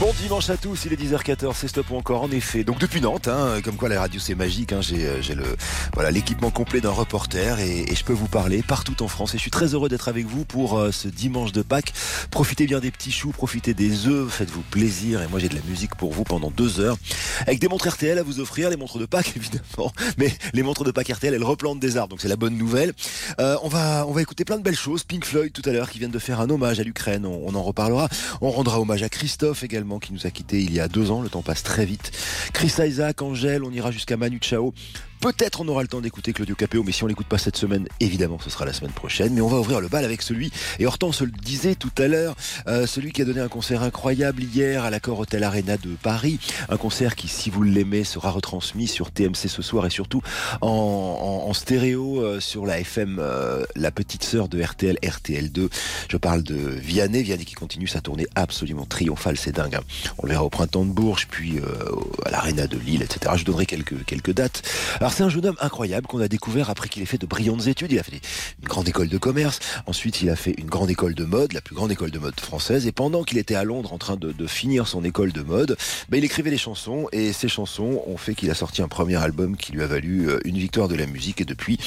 Bon dimanche à tous, il est 10h14, c'est Stop ou encore en effet. Donc depuis Nantes, hein, comme quoi la radio c'est magique, hein, j'ai, euh, j'ai le voilà l'équipement complet d'un reporter et, je peux vous parler partout en France. Et je suis très heureux d'être avec vous pour euh, ce dimanche de Pâques. Profitez bien des petits choux, profitez des œufs, faites-vous plaisir. Et moi j'ai de la musique pour vous pendant deux heures avec des montres RTL à vous offrir, les montres de Pâques évidemment, mais les montres de Pâques RTL elles replantent des arbres, donc c'est la bonne nouvelle. Euh, on va on va écouter plein de belles choses. Pink Floyd tout à l'heure qui viennent de faire un hommage à l'Ukraine, on en reparlera. On rendra hommage à Christophe également qui nous a quitté il y a deux ans. Le temps passe très vite. Chris Isaac, Angèle, on ira jusqu'à Manu Chao. Peut-être on aura le temps d'écouter Claudio Capéo, mais si on l'écoute pas cette semaine, évidemment, ce sera la semaine prochaine. Mais on va ouvrir le bal avec celui, et Hortense le disait tout à l'heure, euh, celui qui a donné un concert incroyable hier à l'accord Hotel Arena de Paris. Un concert qui, si vous l'aimez, sera retransmis sur TMC ce soir et surtout en, en, en stéréo euh, sur la FM, euh, la petite sœur de RTL, RTL2. Je parle de Vianney, Vianney qui continue sa tournée absolument triomphale, c'est dingue. hein. On le verra au printemps de Bourges, puis euh, à l'Arena de Lille, etc. Je donnerai quelques, quelques dates. C'est un jeune homme incroyable qu'on a découvert après qu'il ait fait de brillantes études. Il a fait une grande école de commerce, ensuite il a fait une grande école de mode, la plus grande école de mode française. Et pendant qu'il était à Londres en train de, de finir son école de mode, ben, il écrivait des chansons et ces chansons ont fait qu'il a sorti un premier album qui lui a valu euh, une victoire de la musique. Et depuis,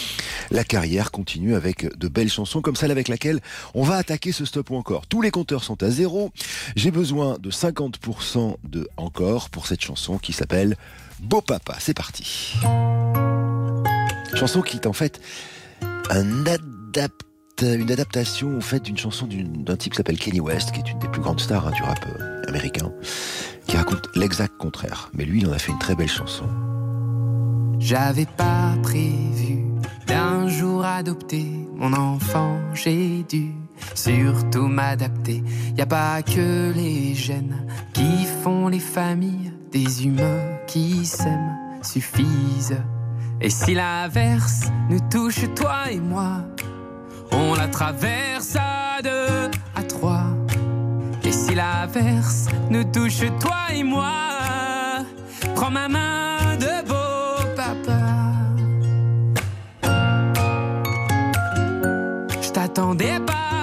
la carrière continue avec de belles chansons comme celle avec laquelle on va attaquer ce stop ou encore. Tous les compteurs sont à zéro. J'ai besoin de 50% de encore pour cette chanson qui s'appelle Beau Papa. C'est parti. Chanson qui est en fait une adaptation au fait d'une chanson d'un type qui s'appelle Kenny West, qui est une des plus grandes stars hein, du rap euh, américain, qui raconte l'exact contraire. Mais lui, il en a fait une très belle chanson. J'avais pas prévu d'un jour adopter mon enfant, j'ai dû surtout m'adapter. Y a pas que les gènes qui font les familles, des humains qui s'aiment suffisent. Et si l'averse nous touche, toi et moi, on la traverse à deux, à trois. Et si l'averse nous touche, toi et moi, prends ma main de beau papa. Je t'attendais pas,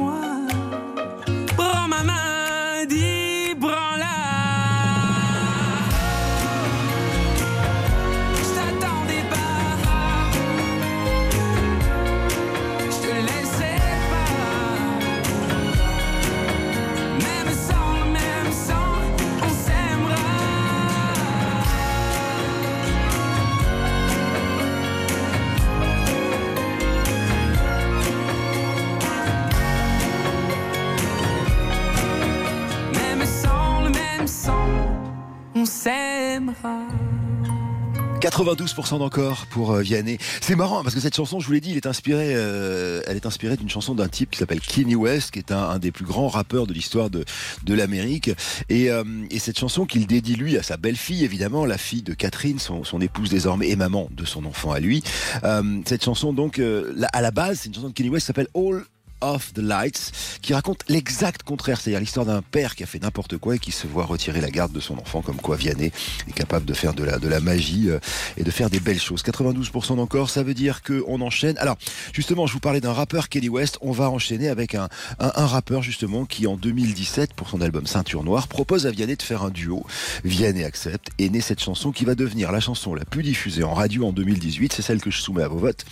92% d'encore pour euh, Vianney. C'est marrant hein, parce que cette chanson, je vous l'ai dit, elle est inspirée, euh, elle est inspirée d'une chanson d'un type qui s'appelle Kenny West, qui est un, des plus grands rappeurs de l'histoire de, de l'Amérique. Et, euh, et, cette chanson qu'il dédie lui à sa belle-fille, évidemment, la fille de Catherine, son, son, épouse désormais et maman de son enfant à lui. Euh, cette chanson donc, euh, à la base, c'est une chanson de Kenny West qui s'appelle All of the Lights, qui raconte l'exact contraire, c'est-à-dire l'histoire d'un père qui a fait n'importe quoi et qui se voit retirer la garde de son enfant, comme quoi Vianney est capable de faire de la, de la magie euh, et de faire des belles choses. 92% d'encore, ça veut dire qu'on enchaîne. Alors, justement, je vous parlais d'un rappeur, Kelly West, on va enchaîner avec un, un, un, rappeur, justement, qui en 2017, pour son album Ceinture Noire, propose à Vianney de faire un duo. Vianney accepte et naît cette chanson qui va devenir la chanson la plus diffusée en radio en 2018, c'est celle que je soumets à vos votes.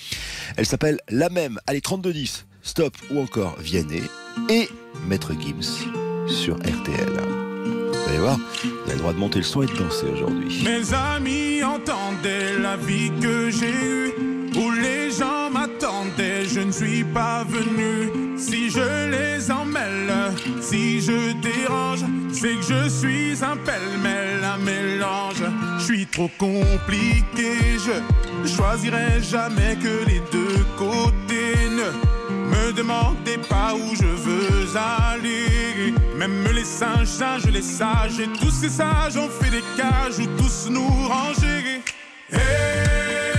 Elle s'appelle La Même, allez, 32-10. Stop ou encore Vianney et Maître Gims sur RTL. Vous allez voir, vous avez le droit de monter le son et de danser aujourd'hui. Mes amis entendaient la vie que j'ai eue, où les gens m'attendaient, je ne suis pas venu. Si je les emmêle, si je dérange, c'est que je suis un pêle-mêle, un mélange. Je suis trop compliqué, je choisirai jamais que les deux côtés ne me demandez pas où je veux aller. Même les singes, singes, les sages, et tous ces sages ont fait des cages où tous nous ranger. Hey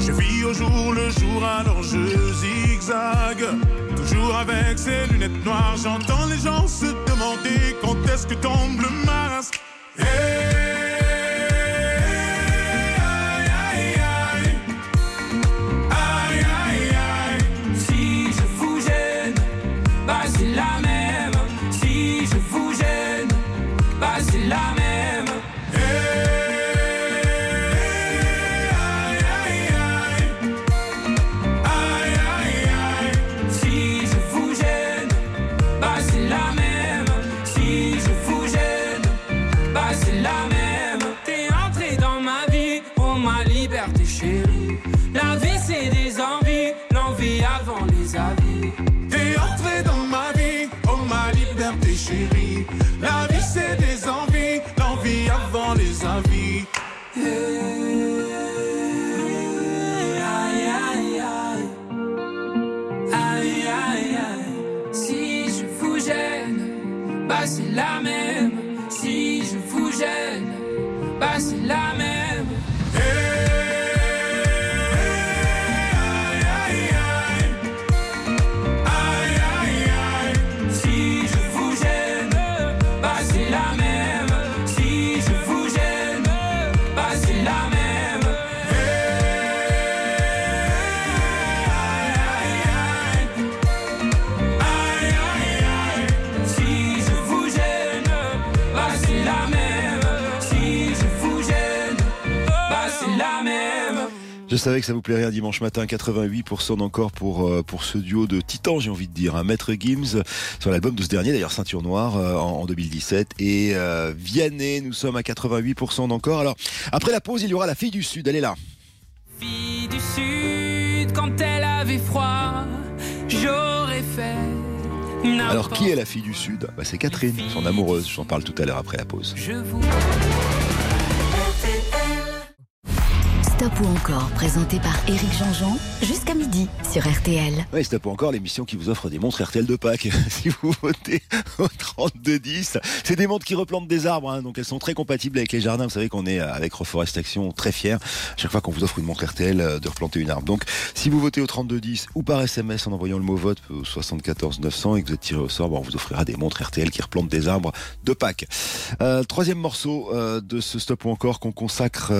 Je vis au jour le jour, alors je zigzague. Toujours avec ces lunettes noires, j'entends les gens se demander quand est-ce que tombe le masque. Hey savais que ça vous plairait un dimanche matin, 88% encore pour, euh, pour ce duo de titans, j'ai envie de dire. Un Maître Gims sur l'album de ce dernier, d'ailleurs Ceinture Noire, euh, en, en 2017. Et euh, Vianney, nous sommes à 88% d'encore. Alors, après la pause, il y aura la fille du Sud. Elle est là. Fille du Sud, quand elle avait froid, j'aurais fait. Alors, qui est la fille du Sud? Bah, C'est Catherine, son amoureuse. J'en parle tout à l'heure après la pause. Je vous. Stop ou encore, présenté par Éric Jean-Jean, jusqu'à midi sur RTL. Oui, Stop ou encore, l'émission qui vous offre des montres RTL de Pâques. si vous votez au 3210, c'est des montres qui replantent des arbres, hein, donc elles sont très compatibles avec les jardins. Vous savez qu'on est avec Reforestation très fiers chaque fois qu'on vous offre une montre RTL euh, de replanter une arbre. Donc, si vous votez au 3210 ou par SMS en envoyant le mot vote au 74 900 et que vous êtes tiré au sort, on vous offrira des montres RTL qui replantent des arbres de Pâques. Euh, troisième morceau euh, de ce Stop ou encore qu'on consacre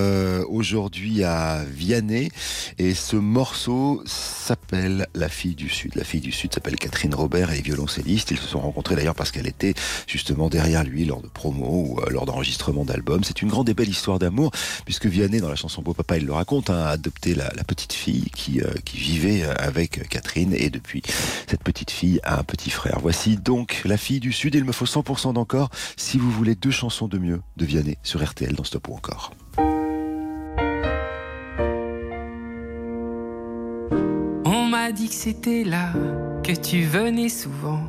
aujourd'hui à Vianney. Et ce morceau s'appelle La fille du Sud. La fille du Sud s'appelle Catherine Robert, elle est violoncelliste. Ils se sont rencontrés d'ailleurs parce qu'elle était justement derrière lui lors de promos ou euh, lors d'enregistrements d'albums. C'est une grande et belle histoire d'amour puisque Vianney, dans la chanson Beau Papa, il le raconte, hein, a adopté la, la petite fille qui, euh, qui vivait euh, avec Catherine et depuis cette petite fille a un petit frère. Voici donc La fille du Sud. Il me faut 100% d'encore si vous voulez deux chansons de mieux de Vianney sur RTL dans Stop ou encore. Dit que c'était là, que tu venais souvent.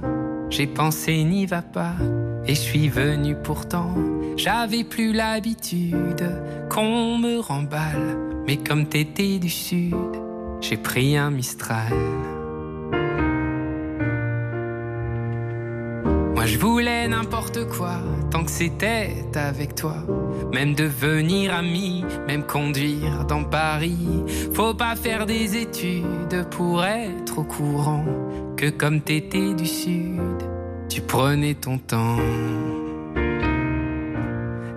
J'ai pensé n'y va pas, et je suis venu pourtant. J'avais plus l'habitude qu'on me remballe, mais comme t'étais du sud, j'ai pris un Mistral. Moi je voulais n'importe quoi, tant que c'était avec toi. Même devenir ami, même conduire dans Paris. Faut pas faire des études pour être au courant que comme t'étais du sud, tu prenais ton temps.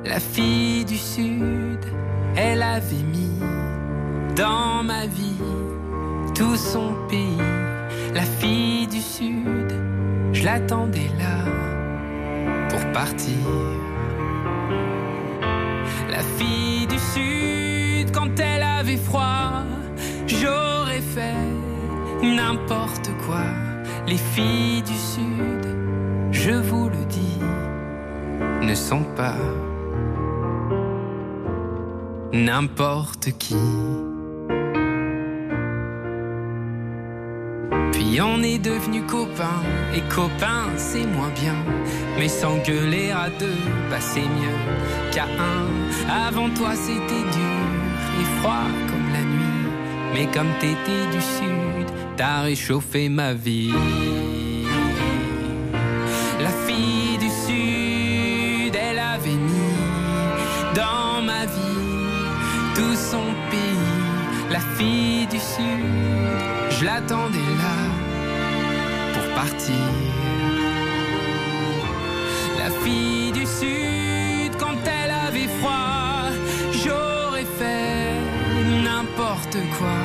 La fille du sud, elle avait mis dans ma vie tout son pays. La fille du sud, je l'attendais là pour partir. La fille du sud, quand elle avait froid, j'aurais fait n'importe quoi. Les filles du sud, je vous le dis, ne sont pas n'importe qui. Puis on est devenus copains, et copains c'est moins bien. Mais s'engueuler à deux, bah c'est mieux qu'à un. Avant toi c'était dur et froid comme la nuit. Mais comme t'étais du sud, t'as réchauffé ma vie. La fille du sud, elle avait mis dans ma vie tout son pays. La fille du sud, je l'attendais là La fille du sud, quand elle avait froid, j'aurais fait n'importe quoi.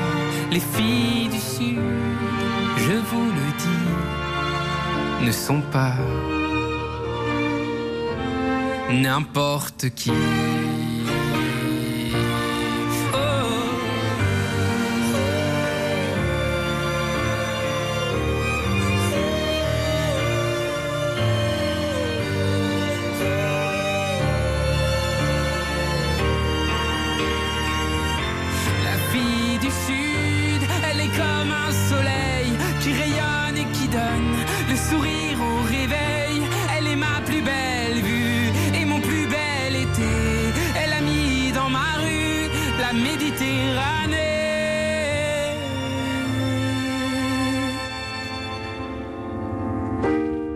Les filles du sud, je vous le dis, ne sont pas n'importe qui. Sourire au réveil. Elle est ma plus belle vue et mon plus bel été. Elle a mis dans ma rue la Méditerranée.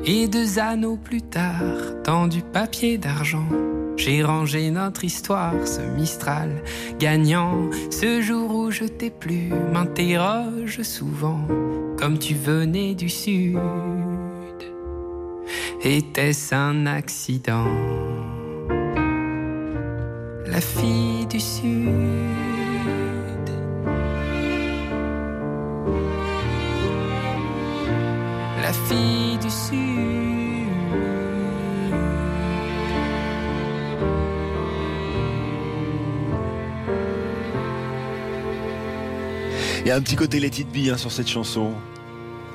Et deux anneaux plus tard, dans du papier d'argent, j'ai rangé notre histoire, ce Mistral gagnant. Ce jour où je t'ai plu, m'interroge souvent, comme tu venais du sud. Était-ce un accident? La fille du sud. La fille du sud. Il y a un petit côté Let It Be hein, sur cette chanson.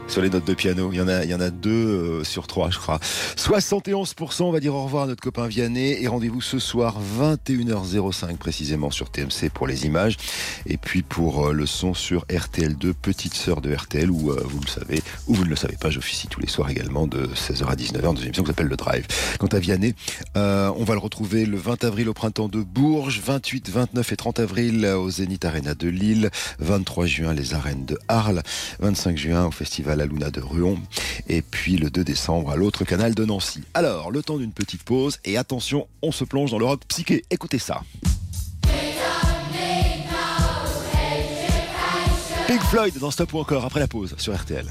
Sur les notes de piano. Il y en a, il y en a deux euh, sur trois, je crois. 71%, on va dire au revoir à notre copain Vianney et rendez-vous ce soir 21h05 précisément sur TMC pour les images et puis pour euh, le son sur RTL2, petite sœur de RTL où euh, vous le savez ou vous ne le savez pas, j'officie tous les soirs également de 16h à 19h dans une émission qui s'appelle Le Drive. Quant à Vianney, on va le retrouver le 20 avril au printemps de Bourges, 28, 29 et 30 avril au Zénith Arena de Lille, 23 juin les arènes de Arles, 25 juin au festival Aluna de Ruon et puis le 2 décembre à l'autre canal de Nancy. Alors, le temps d'une petite pause et attention, on se plonge dans le rock psyché. Écoutez ça. Pink Floyd dans Stop ou encore après la pause sur RTL.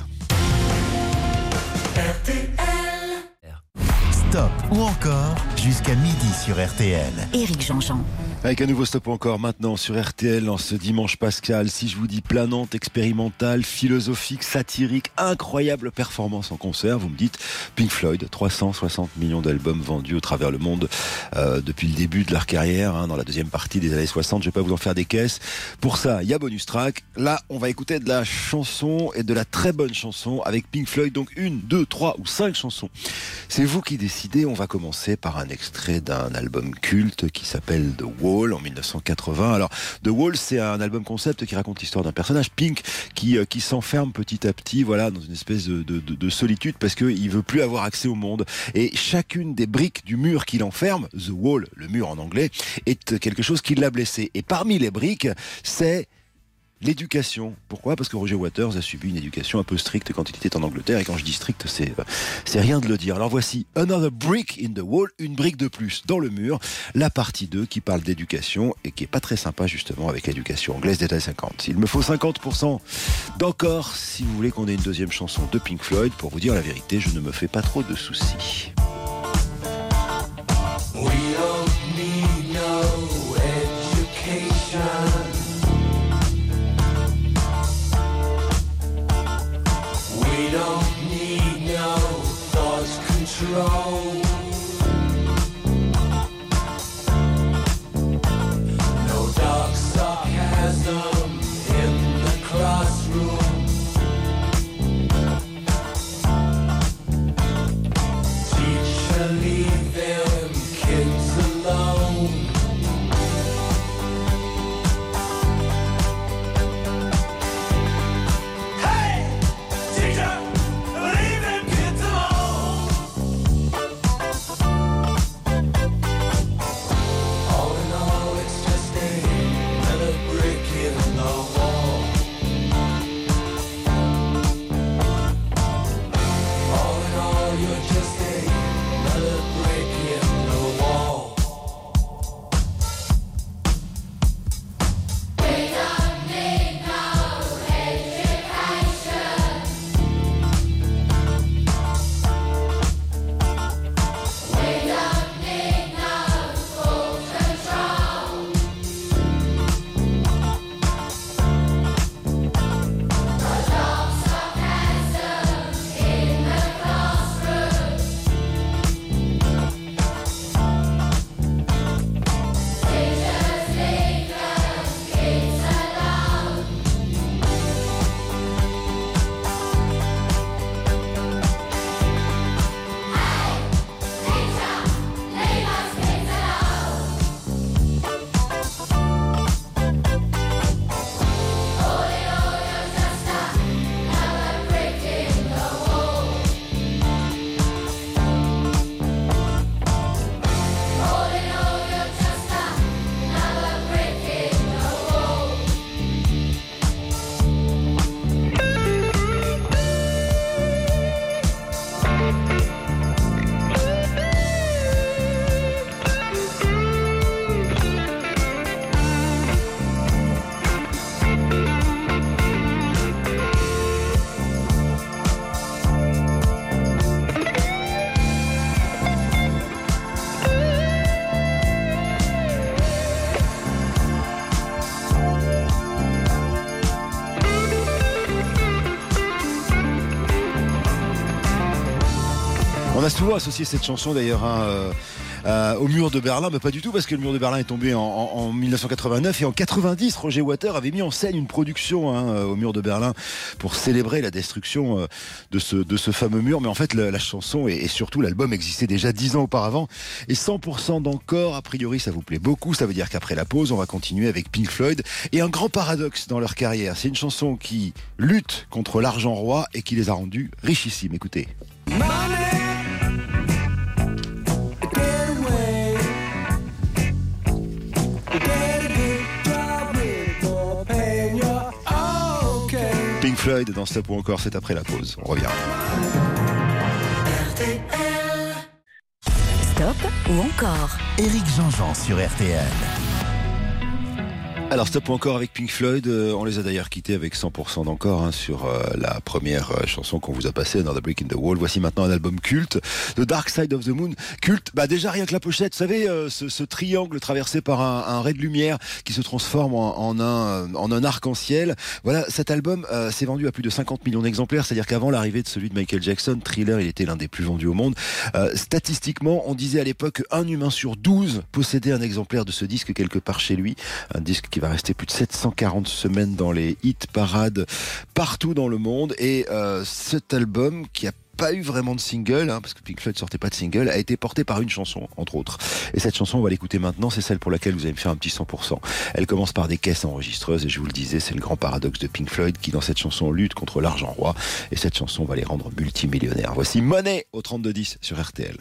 Stop ou encore jusqu'à midi sur RTL. Éric Jean-Jean. Avec un nouveau stop encore maintenant sur RTL en ce dimanche pascal. Si je vous dis planante, expérimentale, philosophique, satirique, incroyable performance en concert, vous me dites Pink Floyd, 360 millions d'albums vendus au travers le monde euh, depuis le début de leur carrière, hein, dans la deuxième partie des années 60. Je vais pas vous en faire des caisses. Pour ça, il y a bonus track. Là, on va écouter de la chanson et de la très bonne chanson avec Pink Floyd. Donc une, deux, trois ou cinq chansons. C'est vous qui décidez. On va commencer par un extrait d'un album culte qui s'appelle The Wall en 1980. Alors, The Wall, c'est un album concept qui raconte l'histoire d'un personnage, Pink, qui, euh, qui s'enferme petit à petit, voilà, dans une espèce de, de, de solitude parce qu'il veut plus avoir accès au monde. Et chacune des briques du mur qu'il enferme, The Wall, le mur en anglais, est quelque chose qui l'a blessé. Et parmi les briques, c'est L'éducation. Pourquoi? Parce que Roger Waters a subi une éducation un peu stricte quand il était en Angleterre. Et quand je dis stricte, c'est c'est rien de le dire. Alors voici Another Brick in the Wall, une brique de plus dans le mur. La partie 2 qui parle d'éducation et qui est pas très sympa justement avec l'éducation anglaise des années 50. Il me faut 50% d'encore si vous voulez qu'on ait une deuxième chanson de Pink Floyd. Pour vous dire la vérité, je ne me fais pas trop de soucis. wrong On a souvent associé cette chanson d'ailleurs hein, euh, euh, au mur de Berlin, mais pas du tout parce que le mur de Berlin est tombé en, en- en 1989 et en 90, Roger Water avait mis en scène une production hein, euh, au mur de Berlin pour célébrer la destruction de ce fameux mur. Mais en fait, la, chanson et, surtout l'album existait déjà dix ans auparavant et 100% d'encore. A priori, ça vous plaît beaucoup. Ça veut dire qu'après la pause, on va continuer avec Pink Floyd et un grand paradoxe dans leur carrière. C'est une chanson qui lutte contre l'argent roi et qui les a rendus richissimes. Écoutez. Floyd dans Stop ou encore, c'est après la pause. On revient. Stop ou encore Éric Jean-Jean sur RTL. Alors stop encore avec Pink Floyd, euh, on les a d'ailleurs quittés avec 100% d'encore hein, sur euh, la première euh, chanson qu'on vous a passée, Another Brick in the Wall. Voici maintenant un album culte, The Dark Side of the Moon. Culte, bah déjà rien que la pochette, vous savez, ce, triangle traversé par un, un ray de lumière qui se transforme en, un, en un arc-en-ciel. Voilà, cet album s'est vendu à plus de 50 millions d'exemplaires, c'est-à-dire qu'avant l'arrivée de celui de Michael Jackson, Thriller, il était l'un des plus vendus au monde. Statistiquement, on disait à l'époque qu'un humain sur 12 possédait un exemplaire de ce disque quelque part chez lui. Va rester plus de 740 semaines dans les hit parades partout dans le monde. Et euh, cet album qui a pas eu vraiment de single, hein, parce que Pink Floyd sortait pas de single, a été porté par une chanson, entre autres. Et cette chanson, on va l'écouter maintenant, c'est celle pour laquelle vous allez me faire un petit 100%. Elle commence par des caisses enregistreuses, et je vous le disais, c'est le grand paradoxe de Pink Floyd qui, dans cette chanson, lutte contre l'argent roi. Et cette chanson va les rendre multimillionnaires. Voici Money au 3210 sur RTL.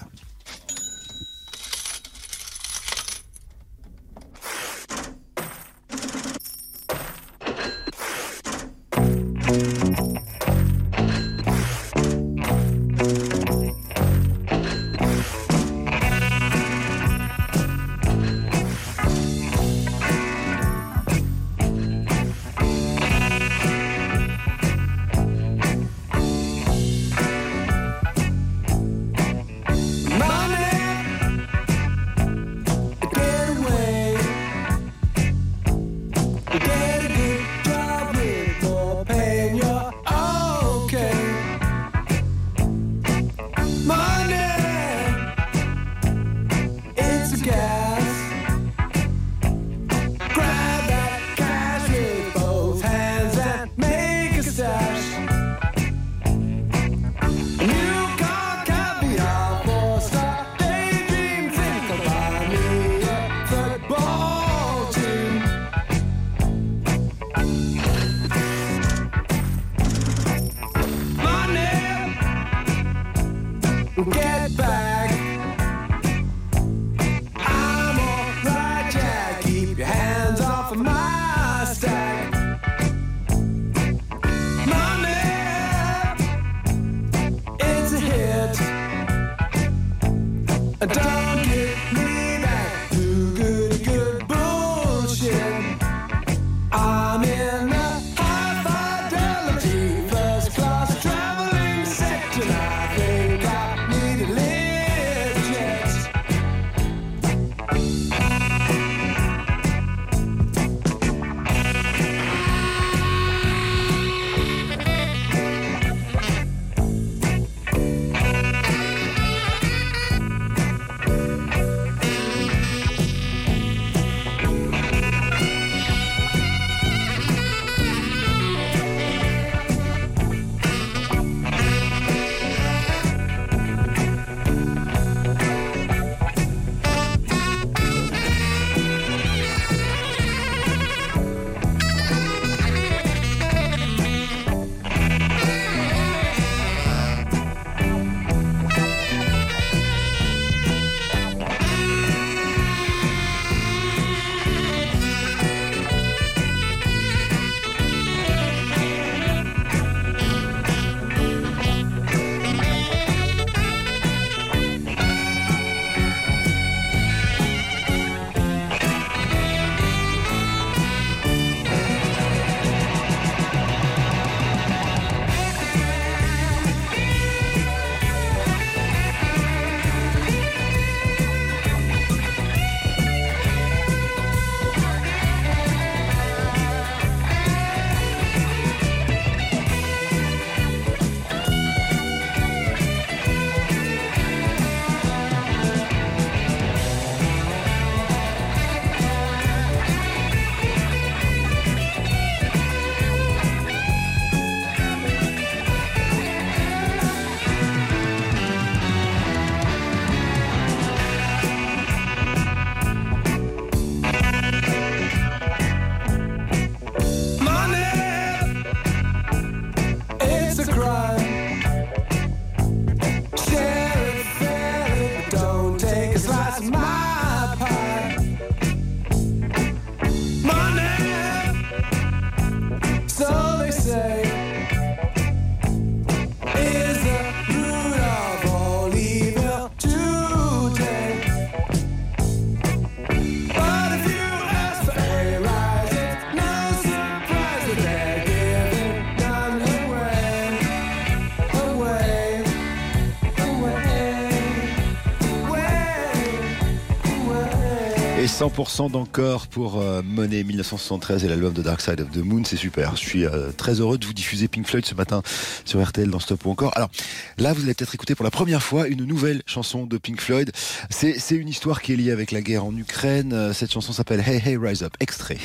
100% d'encore pour euh, Money 1973 et l'album de Dark Side of the Moon, c'est super. Je suis euh, très heureux de vous diffuser Pink Floyd ce matin sur RTL dans Stop ou encore. Alors là, vous allez peut-être écouter pour la première fois une nouvelle chanson de Pink Floyd. C'est c'est une histoire qui est liée avec la guerre en Ukraine. Euh, Cette chanson s'appelle Hey Hey Rise Up, extrait.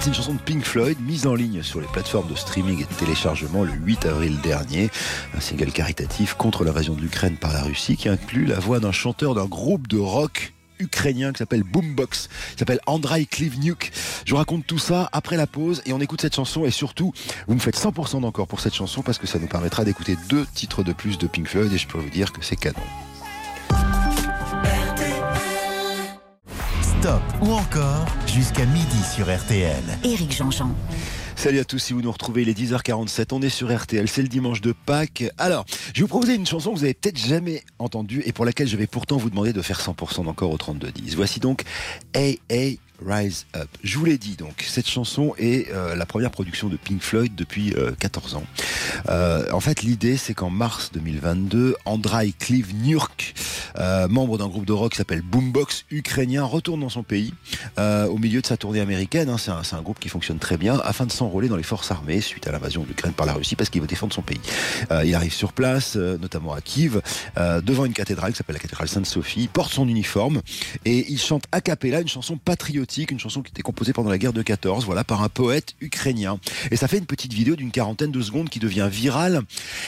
C'est une chanson de Pink Floyd mise en ligne sur les plateformes de streaming et de téléchargement le 8 avril dernier. Un single caritatif contre l'invasion de l'Ukraine par la Russie qui inclut la voix d'un chanteur d'un groupe de rock ukrainien qui s'appelle Boombox, qui s'appelle Andrei Klivniuk. Je vous raconte tout ça après la pause et on écoute cette chanson et surtout, vous me faites 100% d'encore pour cette chanson parce que ça nous permettra d'écouter deux titres de plus de Pink Floyd et je peux vous dire que c'est canon. Stop ou encore jusqu'à midi sur RTL. Éric Jean-Jean. Salut à tous, si vous nous retrouvez, il est 10h47, on est sur RTL, c'est le dimanche de Pâques. Alors, je vais vous proposer une chanson que vous avez peut-être jamais entendue et pour laquelle je vais pourtant vous demander de faire 100% d'encore au 32-10. Voici donc Hey Hey Rise Up. Je vous l'ai dit donc, cette chanson est euh, la première production de Pink Floyd depuis euh, 14 ans. Euh, en fait, l'idée c'est qu'en mars 2022, Andrei Klivniuk, euh, membre d'un groupe de rock qui s'appelle Boombox ukrainien, retourne dans son pays au milieu de sa tournée américaine. hein. c'est un, un groupe qui fonctionne très bien afin de s'enrôler dans les forces armées suite à l'invasion de l'Ukraine par la Russie parce qu'il veut défendre son pays. Il arrive sur place, notamment à Kiev, devant une cathédrale qui s'appelle la cathédrale Sainte-Sophie, porte son uniforme et il chante a cappella une chanson patriotique, une chanson qui était composée pendant la guerre de 14, voilà, par un poète ukrainien. Et ça fait une petite vidéo d'une quarantaine de secondes qui devient virale.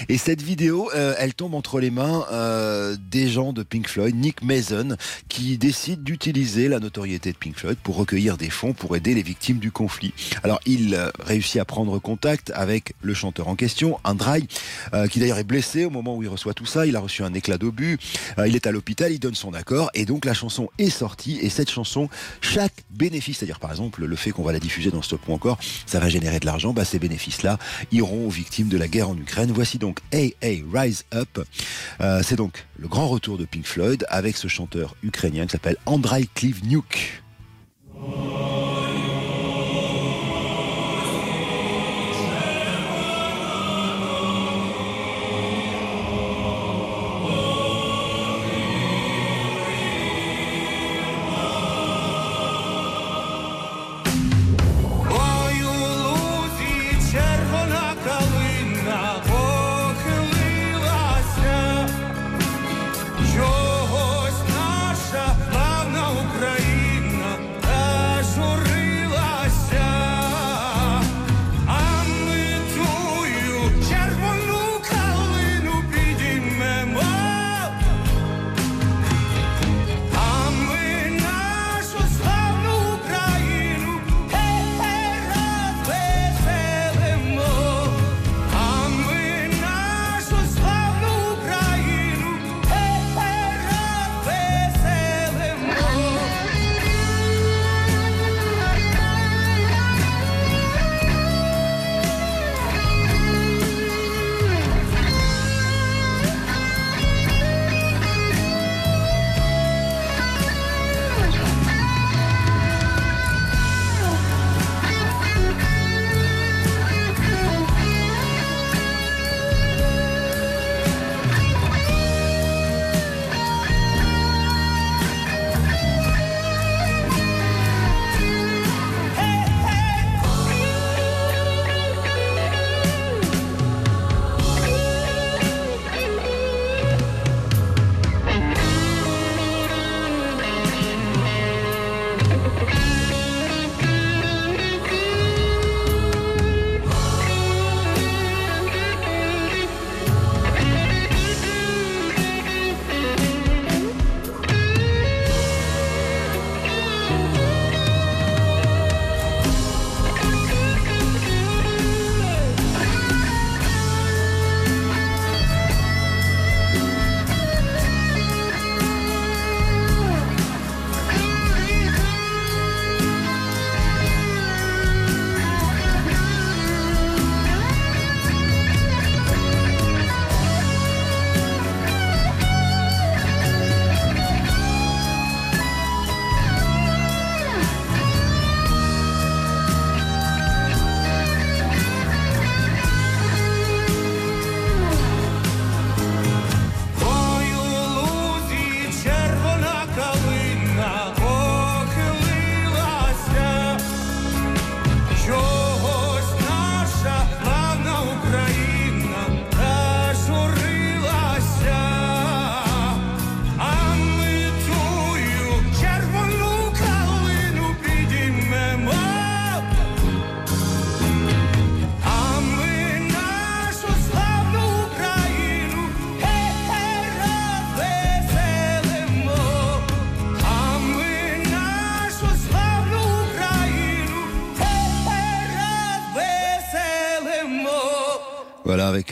Et cette vidéo, euh, elle tombe entre les mains euh, des gens de Pink Floyd, Nick Mason, qui décide d'utiliser la notoriété de Pink Floyd pour recueillir des fonds pour aider les victimes du conflit. Alors il euh, réussit à prendre contact avec le chanteur en question, Andrei, euh, qui d'ailleurs est blessé au moment où il reçoit tout ça. Il a reçu un éclat d'obus, il est à l'hôpital, il donne son accord et donc la chanson est sortie. Et cette chanson, chaque bénéfice, c'est-à-dire par exemple le fait qu'on va la diffuser dans Stop ou encore, ça va générer de l'argent, bah, ces bénéfices-là iront aux victimes de la guerre en Ukraine. Voici donc Hey Rise Up. Euh, c'est donc le grand retour de Pink Floyd avec ce chanteur ukrainien qui s'appelle Andrei Klivniuk. Ой,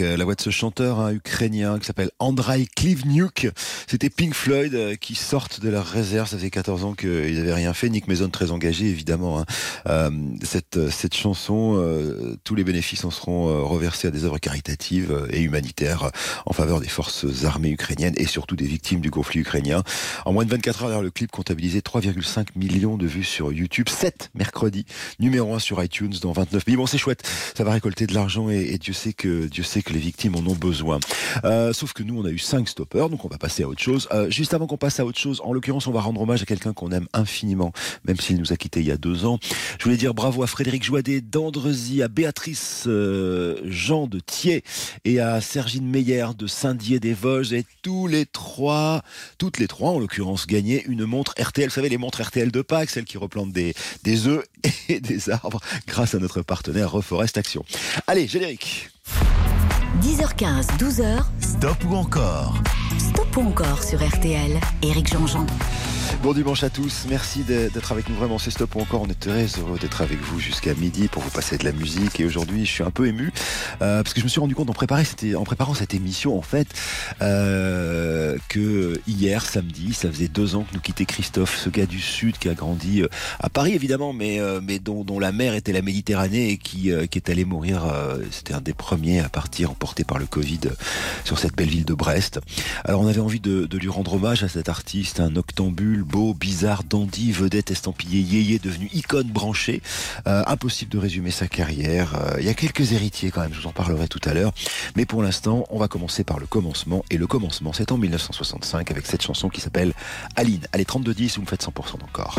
euh, la voix de ce chanteur hein, ukrainien qui s'appelle Andrei Klivniuk. C'était Pink Floyd euh, qui sortent de leur réserve. Ça faisait 14 ans qu'ils n'avaient rien fait. Nick Mason très engagé évidemment. hein. Euh, cette, cette chanson, tous les bénéfices en seront reversés à des œuvres caritatives et humanitaires en faveur des forces armées ukrainiennes et surtout des victimes du conflit ukrainien. En moins de 24 heures, le clip comptabilisait 3,5 millions de vues sur YouTube. 7 mercredi, numéro 1 sur iTunes dans 29 pays. Bon, c'est chouette. Ça va récolter de l'argent et, et Dieu sait que Dieu sait que les victimes en ont besoin. Euh, sauf que nous, on a eu 5 stoppers, donc on va passer à autre chose. Euh, juste avant qu'on passe à autre chose, en l'occurrence, on va rendre hommage à quelqu'un qu'on aime infiniment, même s'il nous a quittés il y a deux ans. Je voulais dire bravo à Frédéric Joadet d'Andrezy, à Béatrice euh, Jean de Thiers et à Sergine Meyer de Saint-Dié-des-Vosges et tous les trois, toutes les trois en l'occurrence, gagné une montre RTL. Vous savez, les montres RTL de Pâques, celles qui replantent des, des œufs et des arbres grâce à notre partenaire Reforest Action. Allez, générique. 10h15, 12h, Stop ou encore stop ou encore sur RTL. Éric Jean-Jean. Bon dimanche à tous, merci d'être avec nous vraiment, c'est Stop ou encore, on est très heureux d'être avec vous jusqu'à midi pour vous passer de la musique. Et aujourd'hui je suis un peu ému euh, parce que je me suis rendu compte en, préparant cette émission en fait euh, que hier samedi, ça faisait deux ans que nous quittait Christophe, ce gars du Sud qui a grandi euh, à Paris évidemment mais, euh, mais dont, dont la mère était la Méditerranée et qui, euh, qui est allé mourir, c'était un des premiers à partir emporté par le Covid sur cette belle ville de Brest. Alors on avait envie de, de lui rendre hommage à cet artiste, un octambule, beau, bizarre, dandy, vedette estampillé, yéyé, devenu icône branchée. Euh, impossible de résumer sa carrière. Euh, il y a quelques héritiers quand même, je vous en parlerai tout à l'heure. Mais pour l'instant, on va commencer par le commencement. Et le commencement, c'est en 1965 avec cette chanson qui s'appelle Aline. Allez, 32-10, vous me faites 100% encore.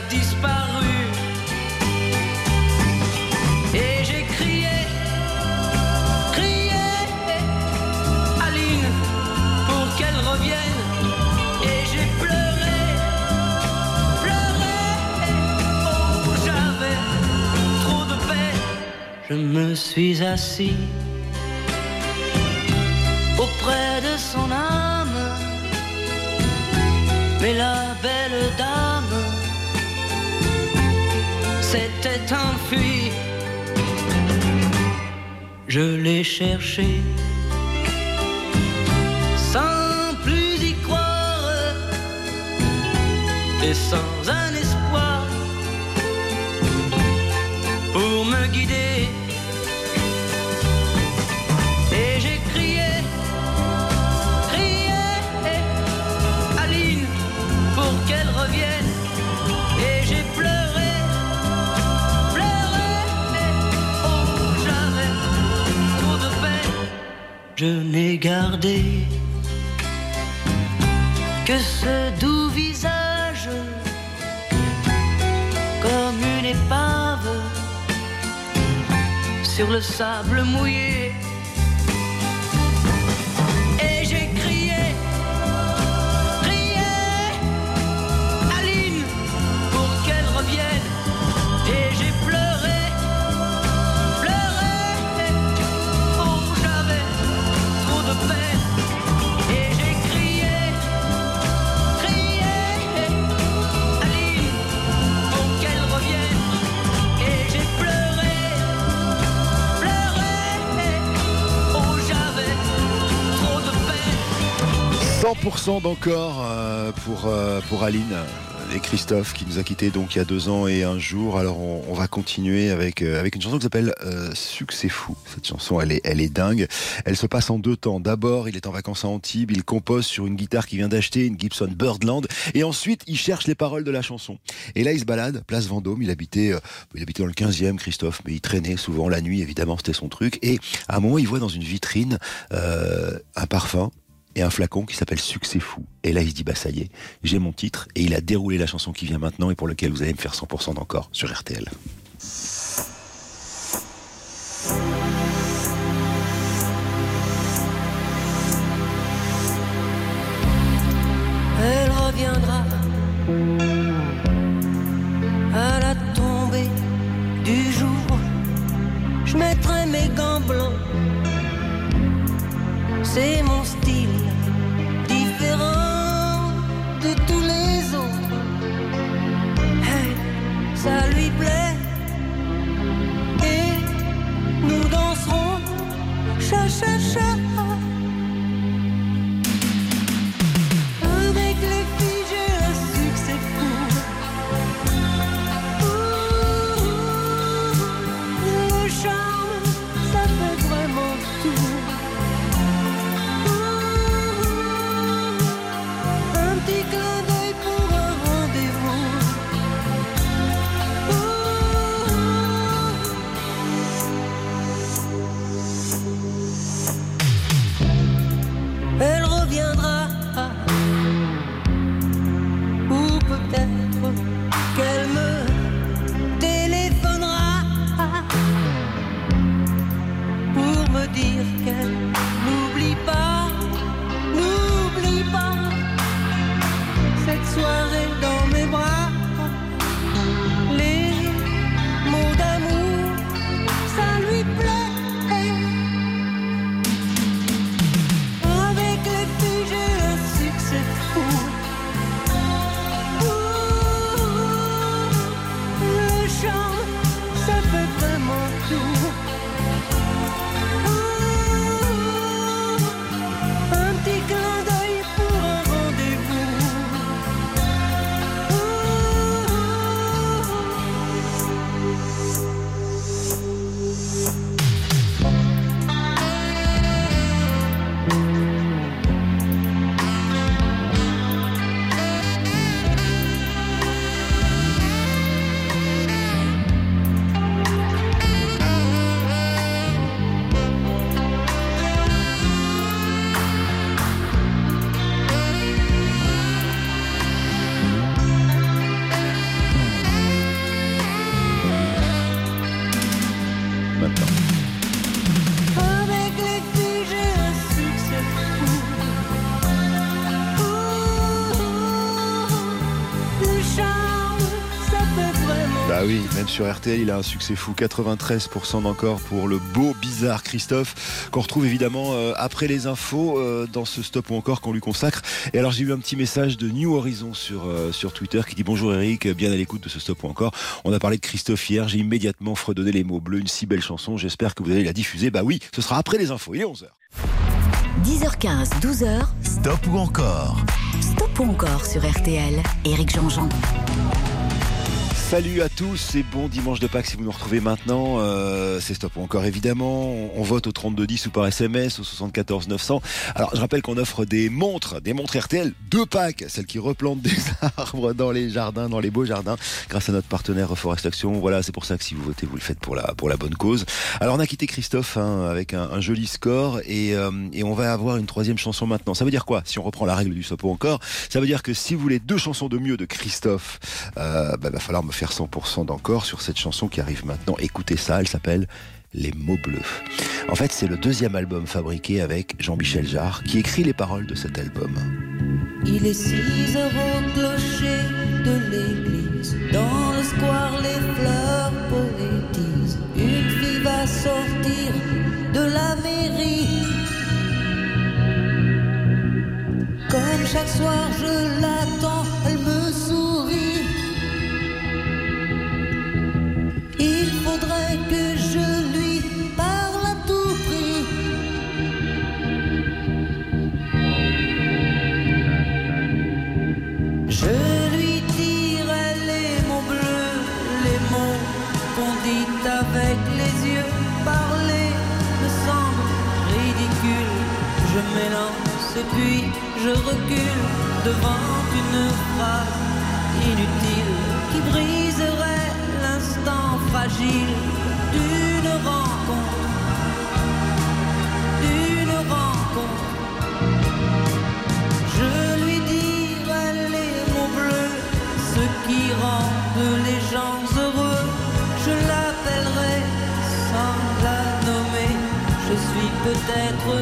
Je me suis assis auprès de son âme, mais la belle dame s'était enfuie. Je l'ai cherché sans plus y croire et sans un Je n'ai gardé que ce doux visage comme une épave sur le sable mouillé. 100% d'encore euh, pour, euh, pour Aline. et Christophe qui nous a quittés donc il y a deux ans et un jour. Alors on, on va continuer avec euh, avec une chanson qui s'appelle euh, Succès fou. Cette chanson elle est elle est dingue. Elle se passe en deux temps. D'abord il est en vacances à Antibes, il compose sur une guitare qu'il vient d'acheter, une Gibson Birdland, et ensuite il cherche les paroles de la chanson. Et là il se balade, place Vendôme. Il habitait euh, il habitait dans le 15e Christophe, mais il traînait souvent la nuit évidemment c'était son truc. Et à un moment il voit dans une vitrine un parfum et un flacon qui s'appelle Succès fou. Et là, il se dit, bah ça y est, j'ai mon titre. Et il a déroulé la chanson qui vient maintenant et pour laquelle vous allez me faire 100% d'encore sur RTL. Elle reviendra à la tombée du jour. Je mettrai mes gants blancs. C'est mon style, ça lui plaît. Et nous danserons cha cha cha. Sur RTL, il a un succès fou, 93% d'encore pour le beau, bizarre Christophe, qu'on retrouve évidemment euh, après les infos euh, dans ce stop ou encore qu'on lui consacre. Et alors j'ai eu un petit message de New Horizon sur, euh, sur Twitter qui dit bonjour Eric, bien à l'écoute de ce stop ou encore. On a parlé de Christophe hier, j'ai immédiatement fredonné les mots bleus, une si belle chanson, j'espère que vous allez la diffuser. Bah oui, ce sera après les infos, il est 11h. 10h15, 12h, Stop ou encore stop ou encore sur RTL. Éric Jean-Jean. Salut à tous et bon dimanche de Pâques si vous nous retrouvez maintenant. Euh, c'est stop ou encore évidemment. On, vote au 3210 ou par SMS au 74 900. Alors je rappelle qu'on offre des montres, des montres RTL de Pâques, celles qui replantent des arbres dans les jardins, dans les beaux jardins, grâce à notre partenaire Reforestation. Voilà, c'est pour ça que si vous votez, vous le faites pour la pour la bonne cause. Alors on a quitté Christophe hein, avec un, un joli score et, euh, et on va avoir une troisième chanson maintenant. Ça veut dire quoi Si on reprend la règle du stop ou encore, ça veut dire que si vous voulez deux chansons de mieux de Christophe, euh, bah, va falloir me faire 100% d'encore sur cette chanson qui arrive maintenant. Écoutez ça, elle s'appelle Les mots bleus. En fait, c'est le deuxième album fabriqué avec Jean-Michel Jarre qui écrit les paroles de cet album. Il est 6 heures au clocher de l'église. Dans le square, les fleurs poétisent. Une fille va sortir de la mairie. Comme chaque soir, je l'attends, et puis je recule devant une phrase inutile qui briserait l'instant fragile d'une rencontre, d'une rencontre. Je lui dirai les mots bleus, ce qui rendent les gens heureux. Je l'appellerai sans la nommer. Je suis peut-être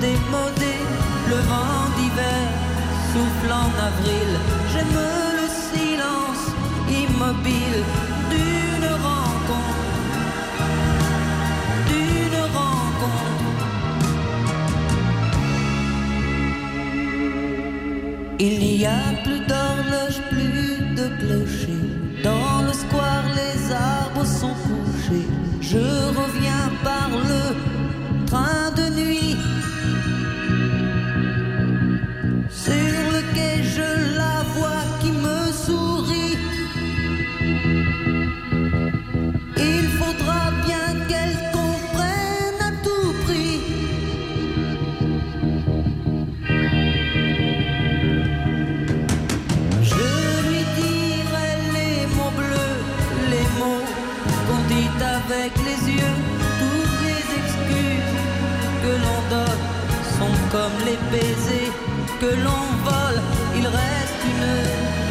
démodé, le vent d'hiver souffle en avril. J'aime le silence immobile d'une rencontre, d'une rencontre. Il n'y a plus d'horloge, plus de clocher. Dans le square, les arbres sont couchés. Je reviens par le train avec les yeux. Toutes les excuses que l'on donne sont comme les baisers que l'on vole. Il reste une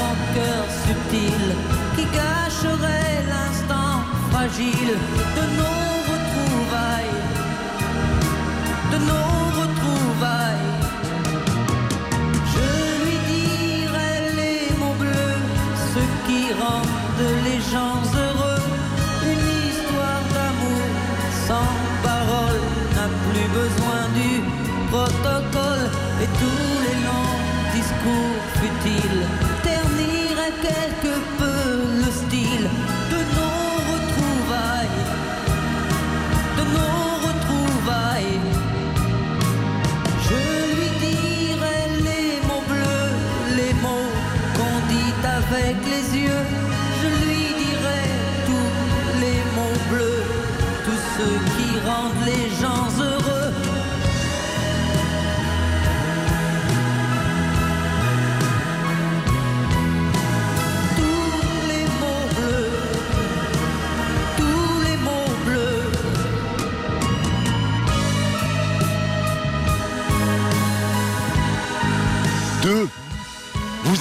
rancœur subtile qui gâcherait l'instant fragile de nos besoin du protocole et tous les longs discours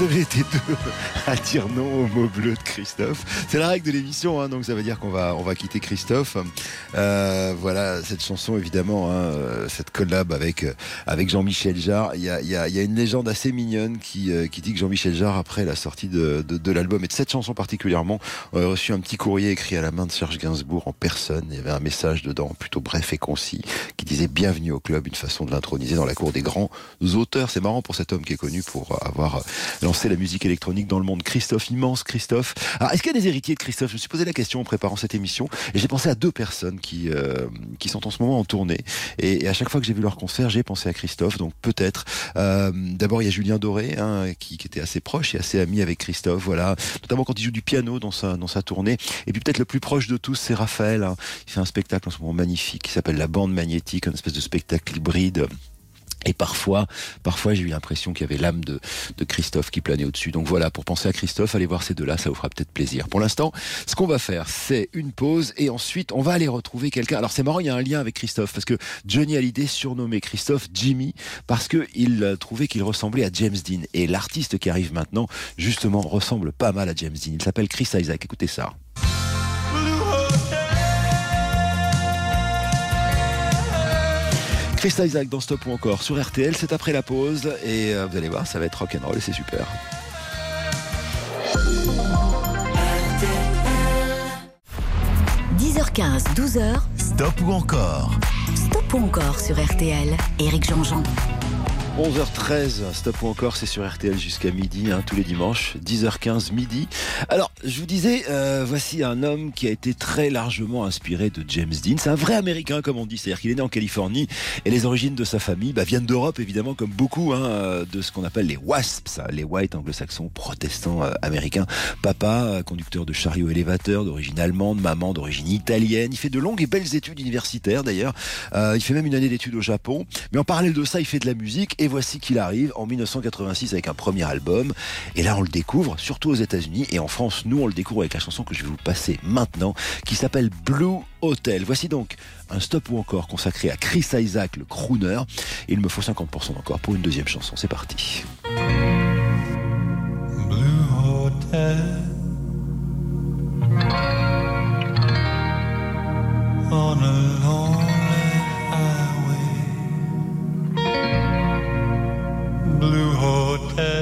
Vous avez été deux à dire non au mot bleu de Christophe. C'est la règle de l'émission, hein, donc ça veut dire qu'on va, on va quitter Christophe. Euh, voilà, cette chanson, évidemment, hein, euh, cette collab avec, euh, avec Jean-Michel Jarre. Il y a, y, a, y a une légende assez mignonne qui, qui dit que Jean-Michel Jarre, après la sortie de, de, de l'album et de cette chanson particulièrement, aurait reçu un petit courrier écrit à la main de Serge Gainsbourg en personne. Il y avait un message dedans, plutôt bref et concis, qui disait Bienvenue au club, une façon de l'introniser dans la cour des grands auteurs. C'est marrant pour cet homme qui est connu pour avoir la musique électronique dans le monde. Christophe, immense Christophe. Alors, est-ce qu'il y a des héritiers de Christophe? Je me suis posé la question en préparant cette émission et j'ai pensé à deux personnes qui, euh, qui sont en ce moment en tournée. Et, et à chaque fois que j'ai vu leur concert, j'ai pensé à Christophe. Donc peut-être. Euh, D'abord, il y a Julien Doré, hein, qui, qui, était assez proche et assez ami avec Christophe. Voilà, notamment quand il joue du piano dans sa, dans sa tournée. Et puis peut-être le plus proche de tous, c'est Raphaël. Hein. Il fait un spectacle en ce moment magnifique qui s'appelle La Bande Magnétique, une espèce de spectacle hybride. Et parfois, parfois j'ai eu l'impression qu'il y avait l'âme de, Christophe qui planait au-dessus. Donc voilà, pour penser à Christophe, allez voir ces deux-là, ça vous fera peut-être plaisir. Pour l'instant, ce qu'on va faire, c'est une pause et ensuite on va aller retrouver quelqu'un. Alors c'est marrant, il y a un lien avec Christophe parce que Johnny Hallyday surnommait Christophe Jimmy parce que il trouvait qu'il ressemblait à James Dean. Et l'artiste qui arrive maintenant, justement, ressemble pas mal à James Dean. Il s'appelle Chris Isaac. Écoutez ça. Chris Isaac dans Stop ou encore sur RTL, c'est après la pause et euh, vous allez voir, ça va être rock'n'roll et c'est super. – 10h15, 12h. Stop ou encore? Stop ou encore sur RTL. Éric Jean-Jean. 11h13, stop ou encore, c'est sur RTL jusqu'à midi, hein, tous les dimanches, 10h15 midi. Alors, je vous disais, euh, voici un homme qui a été très largement inspiré de James Dean. C'est un vrai Américain, comme on dit, c'est-à-dire qu'il est né en Californie et les origines de sa famille bah, viennent d'Europe, évidemment, comme beaucoup hein, de ce qu'on appelle les WASPs, hein, les White anglo-saxons protestants euh, américains. Papa, euh, conducteur de chariot élévateur d'origine allemande, maman d'origine italienne. Il fait de longues et belles études universitaires, d'ailleurs. Euh, il fait même une année d'études au Japon. Mais en parallèle de ça, il fait de la musique Et voici qu'il arrive en 1986 avec un premier album. Et là, on le découvre, surtout aux États-Unis. Et en France, nous, on le découvre avec la chanson que je vais vous passer maintenant, qui s'appelle Blue Hotel. Voici donc un stop ou encore consacré à Chris Isaac, le crooner. Il me faut 50% encore pour une deuxième chanson. C'est parti. Blue Hotel.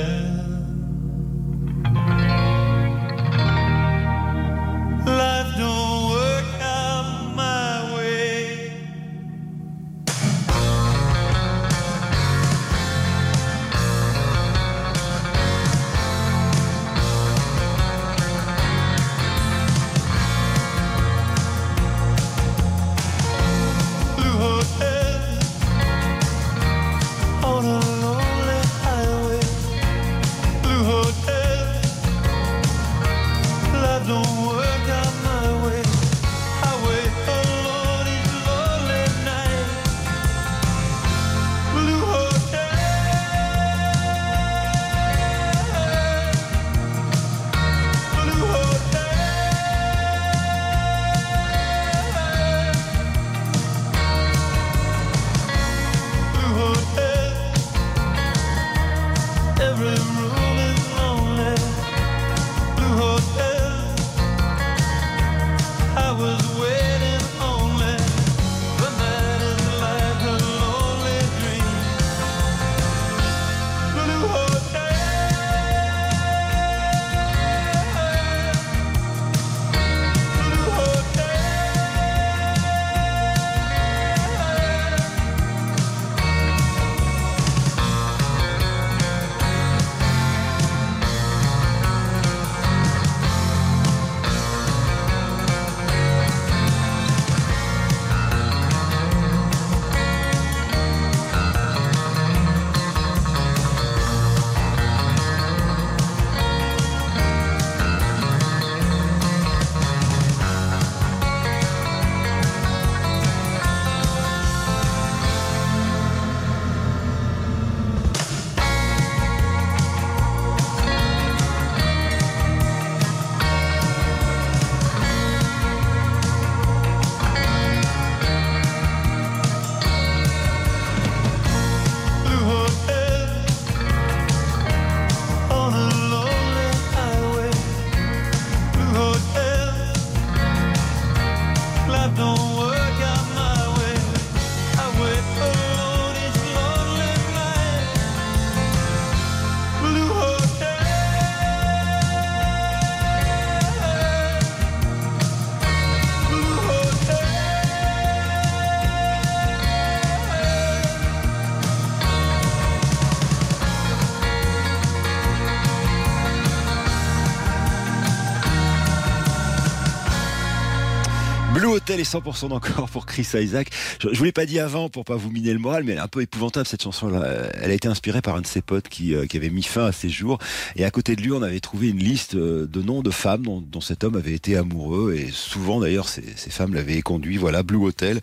Hotel et 100% d'encore pour Chris Isaac. Je, je vous l'ai pas dit avant pour pas vous miner le moral, mais elle est un peu épouvantable cette chanson. -là. Elle a été inspirée par un de ses potes qui, euh, avait mis fin à ses jours. Et à côté de lui, on avait trouvé une liste euh, de noms de femmes dont, cet homme avait été amoureux. Et souvent d'ailleurs, ces, femmes l'avaient conduit. Voilà, Blue Hotel.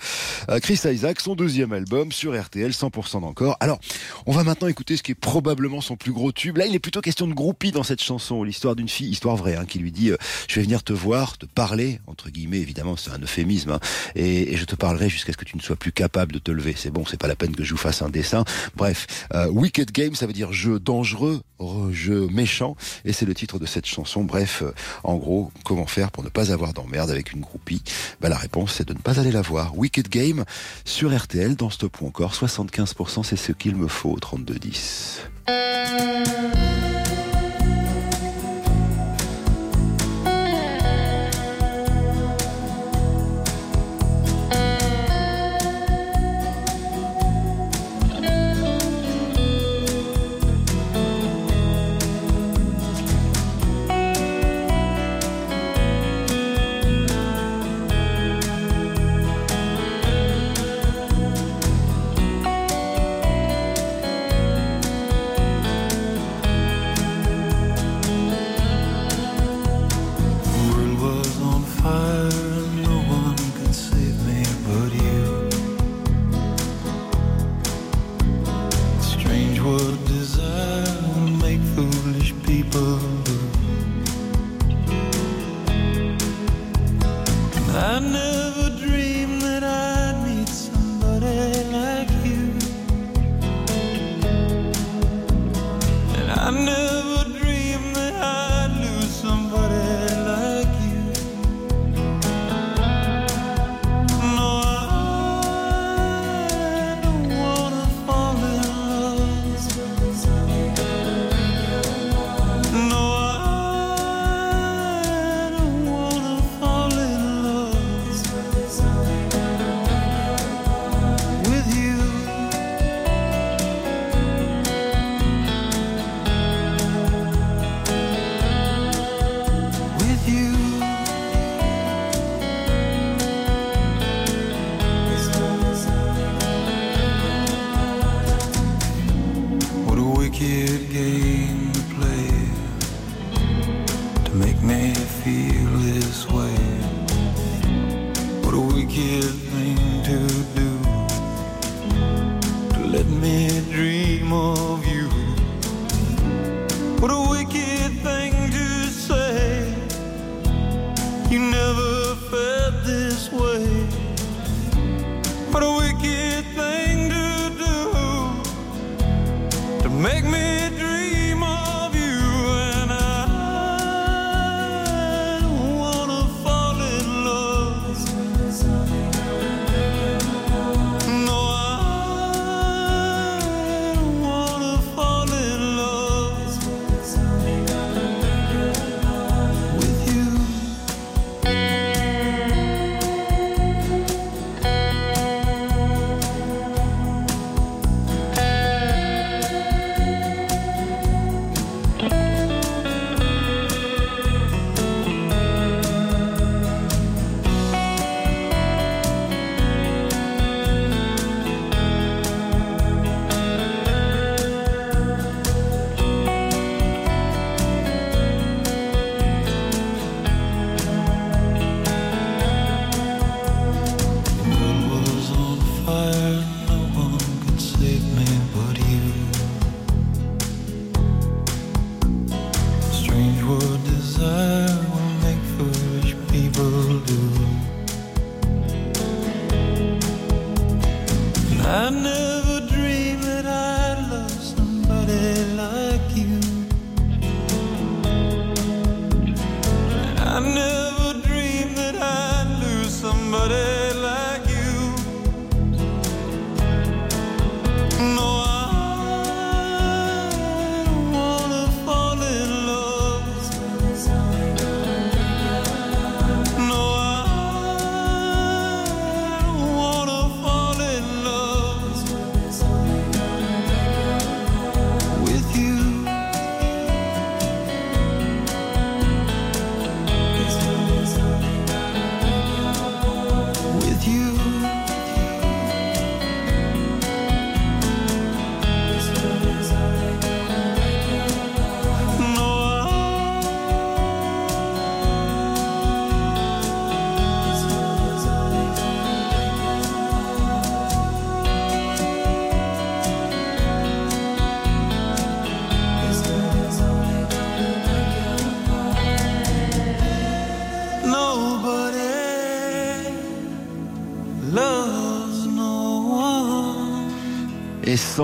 Euh, Chris Isaac, son deuxième album sur RTL, 100% d'encore. Alors, on va maintenant écouter ce qui est probablement son plus gros tube. Là, il est plutôt question de groupie dans cette chanson. L'histoire d'une fille, histoire vraie, hein, qui lui dit Je vais venir te voir, te parler, entre guillemets, évidemment, c'est un euphémisme, hein, et, je te parlerai jusqu'à ce que tu ne sois plus capable de te lever. C'est bon, c'est pas la peine que je vous fasse un dessin. Bref, euh, Wicked Game, ça veut dire jeu dangereux, re- jeu méchant, et c'est le titre de cette chanson. Bref, euh, en gros, comment faire pour ne pas avoir d'emmerde avec une groupie? Bah, La réponse, c'est de ne pas aller la voir. Wicked Game sur RTL, dans Stop ou encore, 75%, c'est ce qu'il me faut, 3210.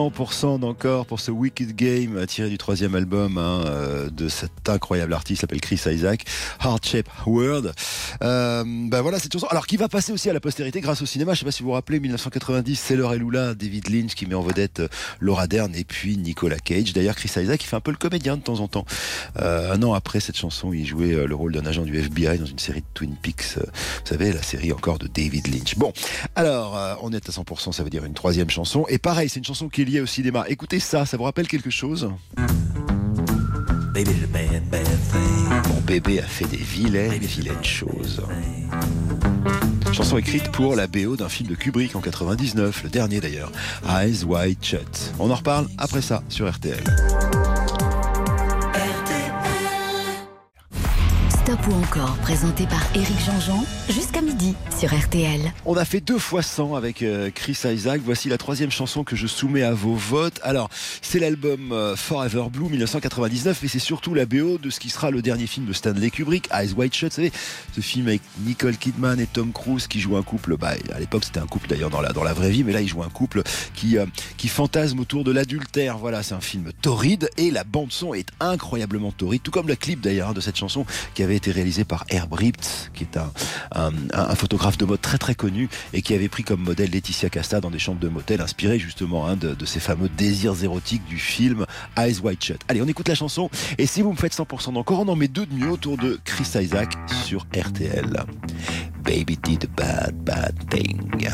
100% d'encore pour ce Wicked Game tiré du troisième album hein, euh, de cet incroyable artiste s'appelle Chris Isaac, Heart Shape World. Euh, ben voilà cette chanson. Alors qui va passer aussi à la postérité grâce au cinéma. Je sais pas si vous vous rappelez 1990, c'est Laure et Lula, David Lynch qui met en vedette euh, Laura Dern et puis Nicolas Cage. D'ailleurs Chris Isaac il fait un peu le comédien de temps en temps. Euh, un an après cette chanson, il jouait euh, le rôle d'un agent du FBI dans une série de Twin Peaks. euh, vous savez la série encore de David Lynch. Bon, alors on est à 100%, ça veut dire une troisième chanson. Et pareil, c'est une chanson qui est liée au cinéma. Écoutez ça, ça vous rappelle quelque chose? Bébé a fait des vilaines, vilaines choses. Chanson écrite pour la BO d'un film de Kubrick en 99, le dernier d'ailleurs, Eyes Wide Shut. On en reparle après ça sur RTL. Stop ou encore, présenté par Éric Jean-Jean, jusqu'à midi sur RTL. On a fait deux fois 100 avec euh, Chris Isaac. Voici la troisième chanson que je soumets à vos votes. Alors, c'est l'album euh, Forever Blue 1999, mais c'est surtout la BO de ce qui sera le dernier film de Stanley Kubrick, Eyes Wide Shut. Vous savez, ce film avec Nicole Kidman et Tom Cruise qui jouent un couple. Bah, à l'époque, c'était un couple d'ailleurs dans la, la vraie vie, mais là, ils jouent un couple qui, euh, qui fantasme autour de l'adultère. Voilà, c'est un film torride et la bande-son est incroyablement torride, tout comme le clip d'ailleurs hein, de cette chanson qui avait été réalisé par Herb Ript, qui est un, photographe de mode très très connu et qui avait pris comme modèle Laetitia Casta dans des chambres de motel, inspiré justement hein, de, de, ces fameux désirs érotiques du film Eyes Wide Shut. Allez, on écoute la chanson et si vous me faites 100% d'encore, on en met deux de mieux autour de Chris Isaac sur RTL. Baby did a bad bad thing.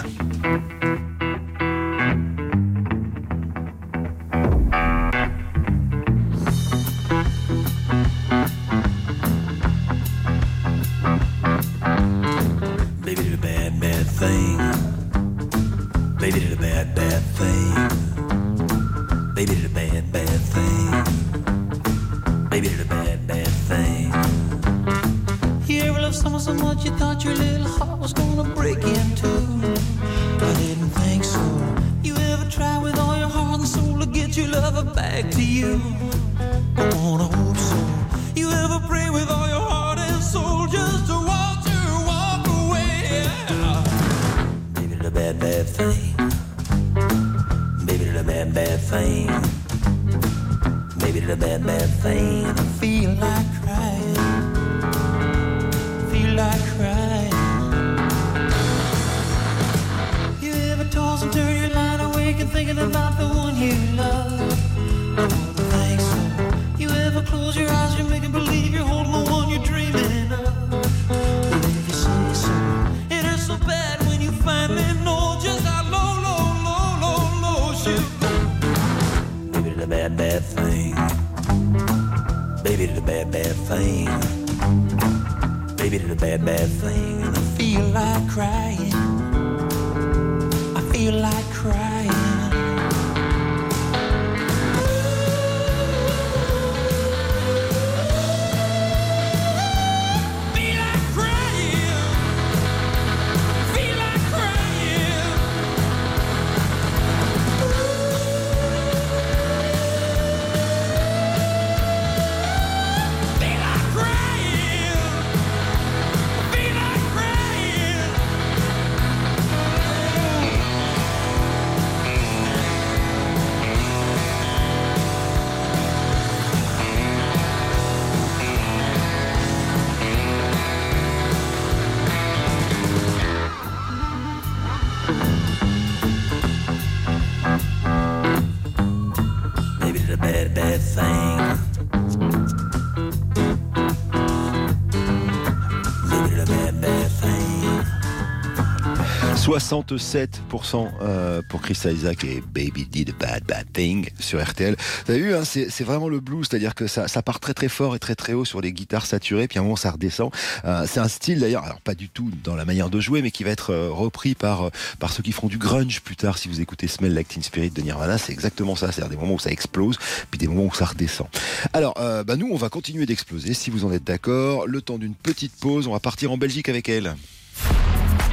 Baby did a bad, bad thing. Baby did a bad, bad thing. Baby did a bad, bad thing. You ever love someone so much you thought your little heart was gonna break in two? I didn't think so. You ever try with all your heart and soul to get your lover back to you? I wanna hope so. You ever pray with all your heart and soul just to watch her walk away? Baby did a bad, bad thing. Bad thing. Baby did a bad, bad thing. I feel like crying. Feel like crying. You ever toss and turn your line awake and thinking about the one you love? I wouldn't think so. You ever close your eyes, you're making believe you're holding the one you're dreaming bad, bad thing. Baby did a bad, bad thing. Baby did a bad, bad thing. And I feel like crying. I feel like crying. 67% euh, pour Chris Isaac et Baby Did a Bad Bad Thing sur RTL. Vous avez vu, hein, c'est vraiment le blues, c'est-à-dire que ça, part très très fort et très très haut sur les guitares saturées, puis à un moment ça redescend. Euh, c'est un style d'ailleurs, alors pas du tout dans la manière de jouer, mais qui va être euh, repris par, par ceux qui feront du grunge plus tard. Si vous écoutez Smell Like Teen Spirit de Nirvana, c'est exactement ça, c'est-à-dire des moments où ça explose, puis des moments où ça redescend. Alors, bah nous, on va continuer d'exploser, si vous en êtes d'accord. Le temps d'une petite pause, on va partir en Belgique avec elle.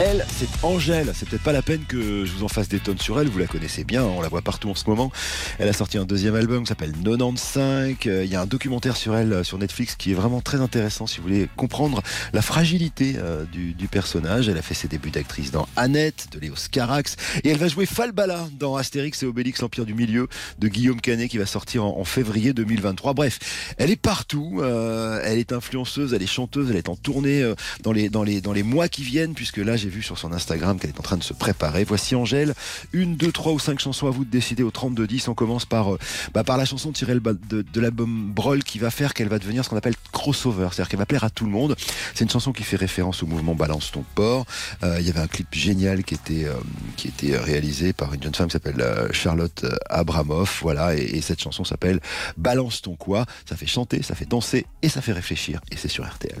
Elle, c'est Angèle. C'est peut-être pas la peine que je vous en fasse des tonnes sur elle. Vous la connaissez bien, on la voit partout en ce moment. Elle a sorti un deuxième album qui s'appelle 95. Euh, Il y a un documentaire sur elle euh, sur Netflix qui est vraiment très intéressant si vous voulez comprendre la fragilité euh, du, personnage. Elle a fait ses débuts d'actrice dans Annette de Léo Scarax et elle va jouer Falbala dans Astérix et Obélix, l'Empire du Milieu de Guillaume Canet qui va sortir en, février 2023. Bref, elle est partout. Elle est influenceuse, elle est chanteuse, elle est en tournée dans les dans les dans les mois qui viennent puisque là j'ai vu sur son Instagram qu'elle est en train de se préparer. Voici Angèle, une, deux, trois ou cinq chansons à vous de décider au 32 10. On commence par euh, bah, par la chanson tirée de, l'album Brawl qui va faire qu'elle va devenir ce qu'on appelle crossover, c'est-à-dire qu'elle va plaire à tout le monde. C'est une chanson qui fait référence au mouvement Balance ton port. Euh, Il y avait un clip génial qui était euh, qui était réalisé par une jeune femme qui s'appelle euh, Charlotte Abramoff. Voilà, et cette chanson s'appelle Balance ton quoi. Ça fait chanter, ça fait danser et ça fait réfléchir. Et c'est sur RTL.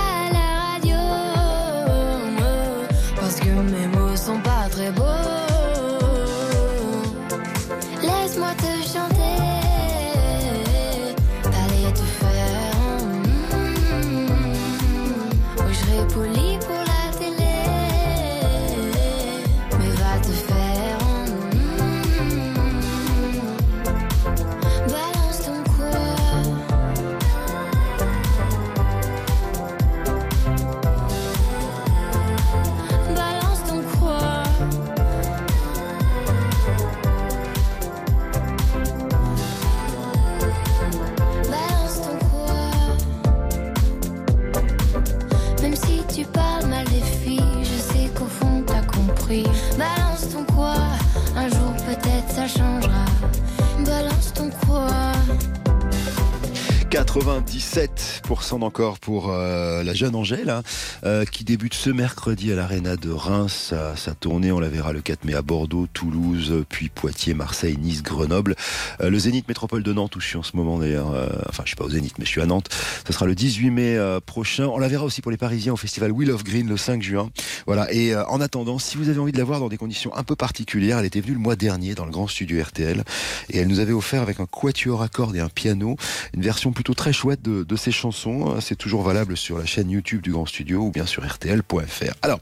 pour 97% d'encore pour euh, la jeune Angèle, hein, euh, qui débute ce mercredi à l'Arena de Reims. Sa, sa tournée, on la verra le 4 mai à Bordeaux, Toulouse, puis Poitiers, Marseille, Nice, Grenoble. Euh, le Zénith Métropole de Nantes, où je suis en ce moment d'ailleurs. enfin, je suis pas au Zénith, mais je suis à Nantes. Ce sera le 18 mai prochain. On la verra aussi pour les Parisiens au festival Wheel of Green le 5 juin. Voilà. Et en attendant, si vous avez envie de la voir dans des conditions un peu particulières, elle était venue le mois dernier dans le grand studio RTL et elle nous avait offert avec un quatuor à cordes et un piano une version plutôt très chouette de ses chansons. C'est toujours valable sur la chaîne YouTube du Grand Studio ou bien sur RTL.fr. Alors,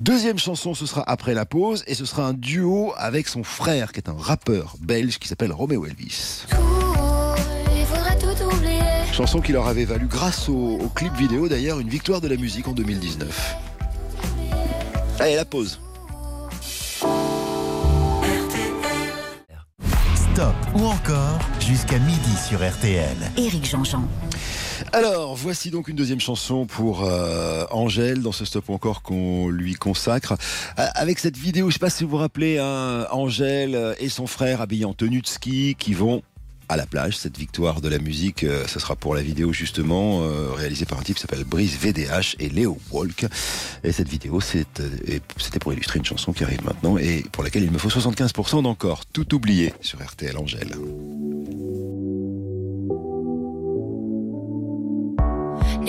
deuxième chanson, ce sera après la pause et ce sera un duo avec son frère qui est un rappeur belge qui s'appelle Romeo Elvis. Tout, il faudrait tout oublier. Chanson qui leur avait valu, grâce au, au clip vidéo d'ailleurs, une victoire de la musique en 2019. Allez, la pause. Stop ou encore jusqu'à midi sur RTL. Éric Jean-Jean. Alors, voici donc une deuxième chanson pour euh, Angèle dans ce stop encore qu'on lui consacre. Euh, avec cette vidéo, je sais pas si vous vous rappelez, hein, Angèle et son frère habillés en tenue de ski qui vont à la plage. Cette victoire de la musique, euh, ce sera pour la vidéo justement euh, réalisée par un type qui s'appelle Brice VDH et Léo Walk. Et cette vidéo, euh, c'était pour illustrer une chanson qui arrive maintenant et pour laquelle il me faut 75% d'encore. Tout oublié sur RTL Angèle.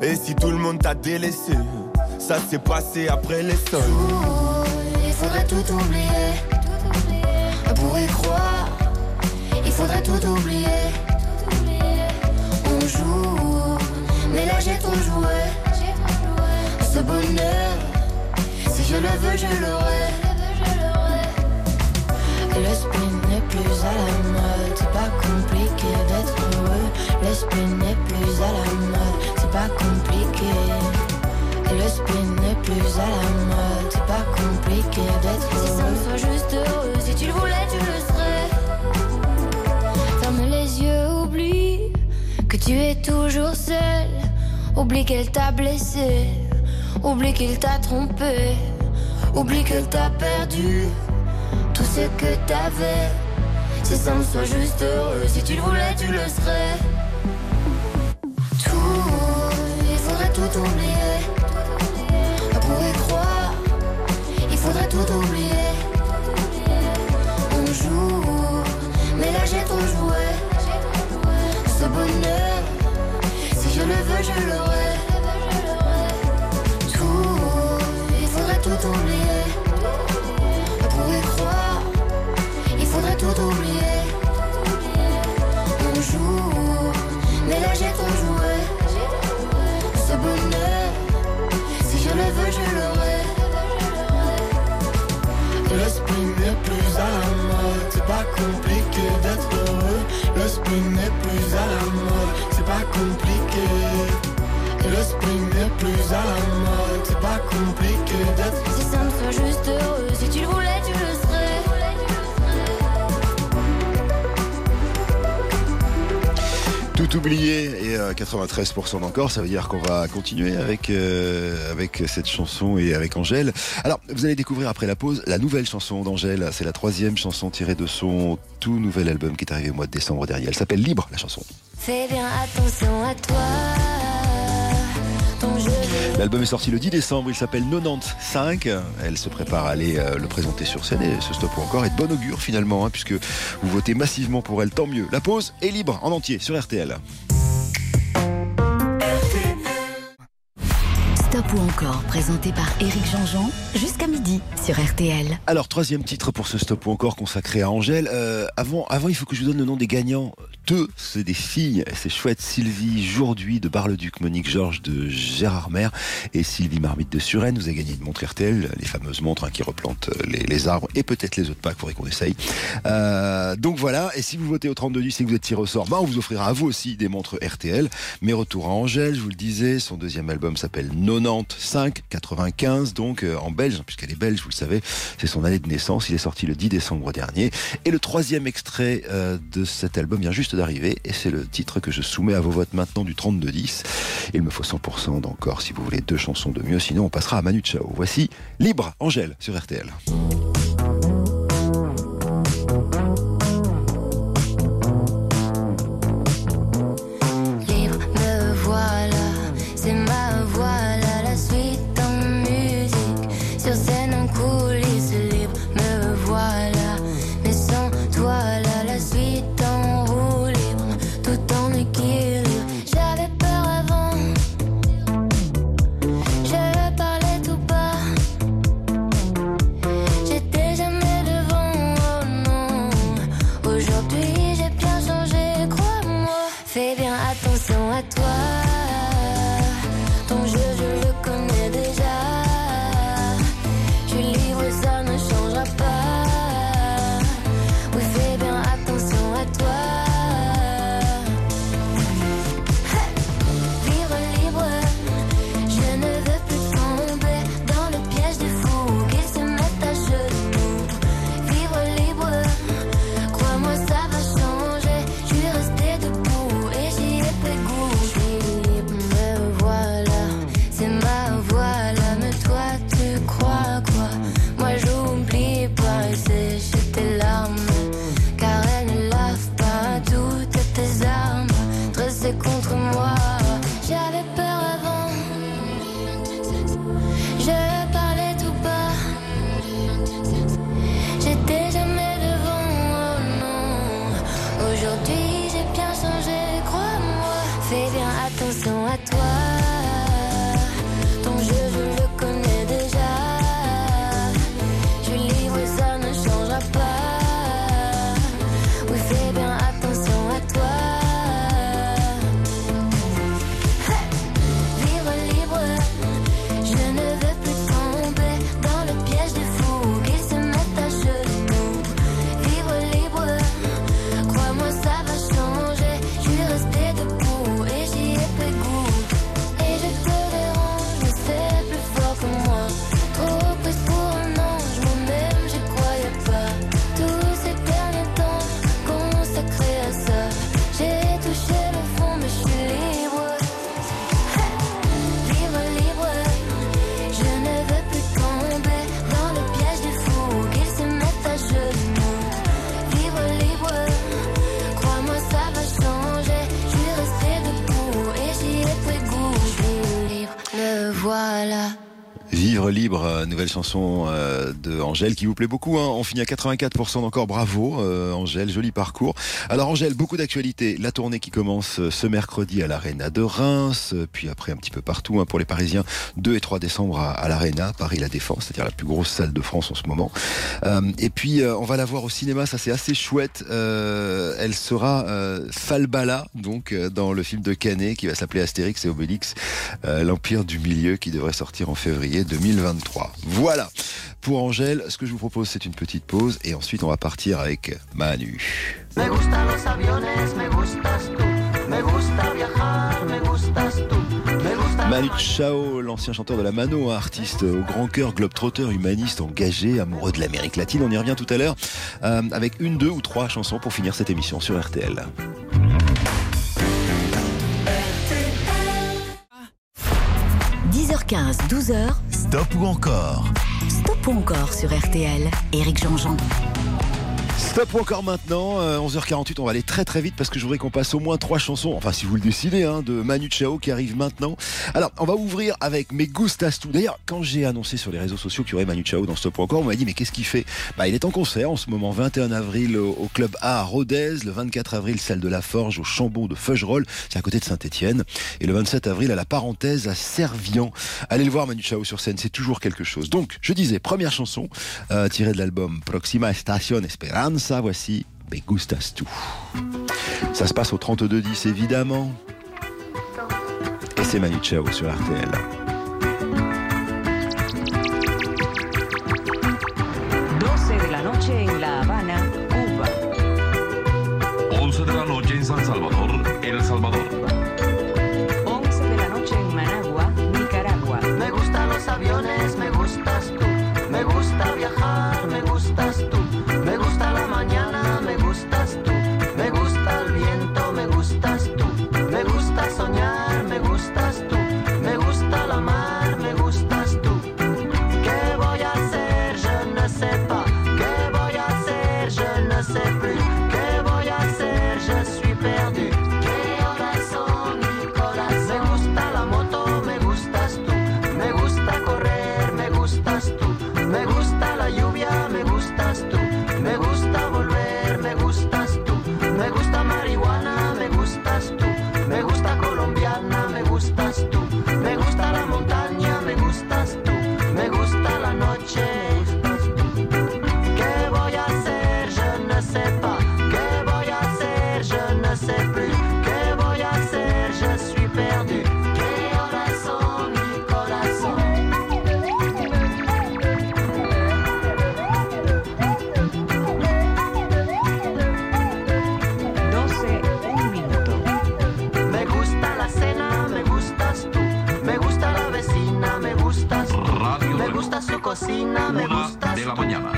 Et si tout le monde t'a délaissé, ça s'est passé après les sols. Il faudrait tout oublier. On pourrait croire. Il faudrait tout oublier. On joue, mais là j'ai trop joué. Ce bonheur, si je le veux, je l'aurai. Le spin n'est plus à la mode, compliqué d'être heureux. Le spin n'est plus à la mode, c'est pas compliqué. Le spin n'est plus à la mode, c'est pas compliqué d'être heureux. Si ça me soit juste heureux, si tu le voulais, tu le serais. Ferme les yeux, oublie que tu es toujours seul. Oublie qu'elle t'a blessé, oublie qu'il t'a trompé, oublie qu'elle t'a perdu tout ce que t'avais. Si ça me soit juste heureux, si tu le voulais, tu le serais. Tout, il faudrait tout oublier. On pourrait croire, c'est pas compliqué d'être heureux. Le spin n'est plus à la mode, c'est pas compliqué. Le spin n'est plus à la mode, c'est pas compliqué d'être Si ça me soit juste heureux, si tu le voulais, tu le serais. Tout oublié et euh, 93% d'encore, ça veut dire qu'on va continuer avec euh, avec cette chanson et avec Angèle. Alors, vous allez découvrir après la pause la nouvelle chanson d'Angèle. C'est la troisième chanson tirée de son tout nouvel album qui est arrivé au mois de décembre dernier. Elle s'appelle Libre, la chanson. Fais bien attention à toi. L'album est sorti le 10 décembre, il s'appelle 95. Elle se prépare à aller euh, le présenter sur scène et ce stop ou encore est de bon augure finalement, hein, puisque vous votez massivement pour elle, tant mieux. La pause est libre en entier sur RTL. Stop ou encore, présenté par Éric Jean-Jean, jusqu'à midi sur RTL. Alors, troisième titre pour ce stop ou encore consacré à Angèle. Euh, avant, avant, il faut que je vous donne le nom des gagnants. Deux, c'est des filles. C'est chouette. Sylvie Jourduy de Bar-le-Duc, Monique Georges de Gérard Mer et Sylvie Marmite de Suresnes. Vous avez gagné une montre RTL, les fameuses montres hein, qui replantent euh, les, arbres et peut-être les autres packs. Faudrait qu'on essaye. Euh, donc voilà. Et si vous votez au 3210 et que vous êtes tiré au sort, bah, on vous offrira à vous aussi des montres RTL. Mais retour à Angèle, je vous le disais, son deuxième album s'appelle 95 95, donc euh, en belge, puisqu'elle est belge, vous le savez, c'est son année de naissance. Il est sorti le 10 décembre dernier. Et le troisième extrait euh, de cet album vient juste d'arriver, et c'est le titre que je soumets à vos votes maintenant du 32-10. Il me faut 100% d'encore si vous voulez deux chansons de mieux, sinon on passera à Manu Chao. Voici Libre, Angèle, sur RTL. It'll do. Libre, euh, nouvelle chanson euh, de Angèle qui vous plaît beaucoup. Hein. On finit à 84% encore. Bravo euh, Angèle, joli parcours. Alors Angèle, beaucoup d'actualités. La tournée qui commence ce mercredi à l'Arena de Reims, puis après un petit peu partout hein, pour les Parisiens. 2 et 3 décembre à, à l'Arena, Paris La Défense, c'est-à-dire la plus grosse salle de France en ce moment. Et puis on va la voir au cinéma, ça c'est assez chouette. Elle sera Falbala, donc dans le film de Canet qui va s'appeler Astérix et Obélix, l'Empire du Milieu qui devrait sortir en février 2023. Voilà. Pour Angèle, ce que je vous propose, c'est une petite pause et ensuite on va partir avec Manu. Me gustan los aviones, me gustas tú. Me gusta viajar, me gustas tú. Me gusta Manu Chao, l'ancien chanteur de la Mano, artiste au grand cœur, globetrotter, humaniste, engagé, amoureux de l'Amérique latine. On y revient tout à l'heure euh, avec une, deux ou trois chansons pour finir cette émission sur RTL. 10h15, 12h, Stop ou encore? Stop ou encore sur RTL. Éric Jean-Jean. Stop ou encore maintenant, euh, 11h48, on va aller très très vite parce que je voudrais qu'on passe au moins trois chansons, enfin si vous le décidez, hein, de Manu Chao qui arrive maintenant. Alors, on va ouvrir avec Mes Gustas Tu. D'ailleurs, quand j'ai annoncé sur les réseaux sociaux qu'il y aurait Manu Chao dans Stop ou encore, on m'a dit mais qu'est-ce qu'il fait? Bah il est en concert en ce moment, 21 avril au, au Club A à Rodez, le 24 avril salle de la Forge au Chambon de Feugerolles, c'est à côté de Saint-Étienne, et le 27 avril à la Parenthèse à Servian. Allez le voir Manu Chao sur scène, c'est toujours quelque chose. Donc, je disais, première chanson euh, tirée de l'album Proxima Estación Esperanza, voici Me Gustas Tu. Ça se passe au 32-10 évidemment. Et c'est Manu Chao sur RTL. 12 de la noche en La Habana, Cuba. 11 de la noche en San Salvador, la mañana.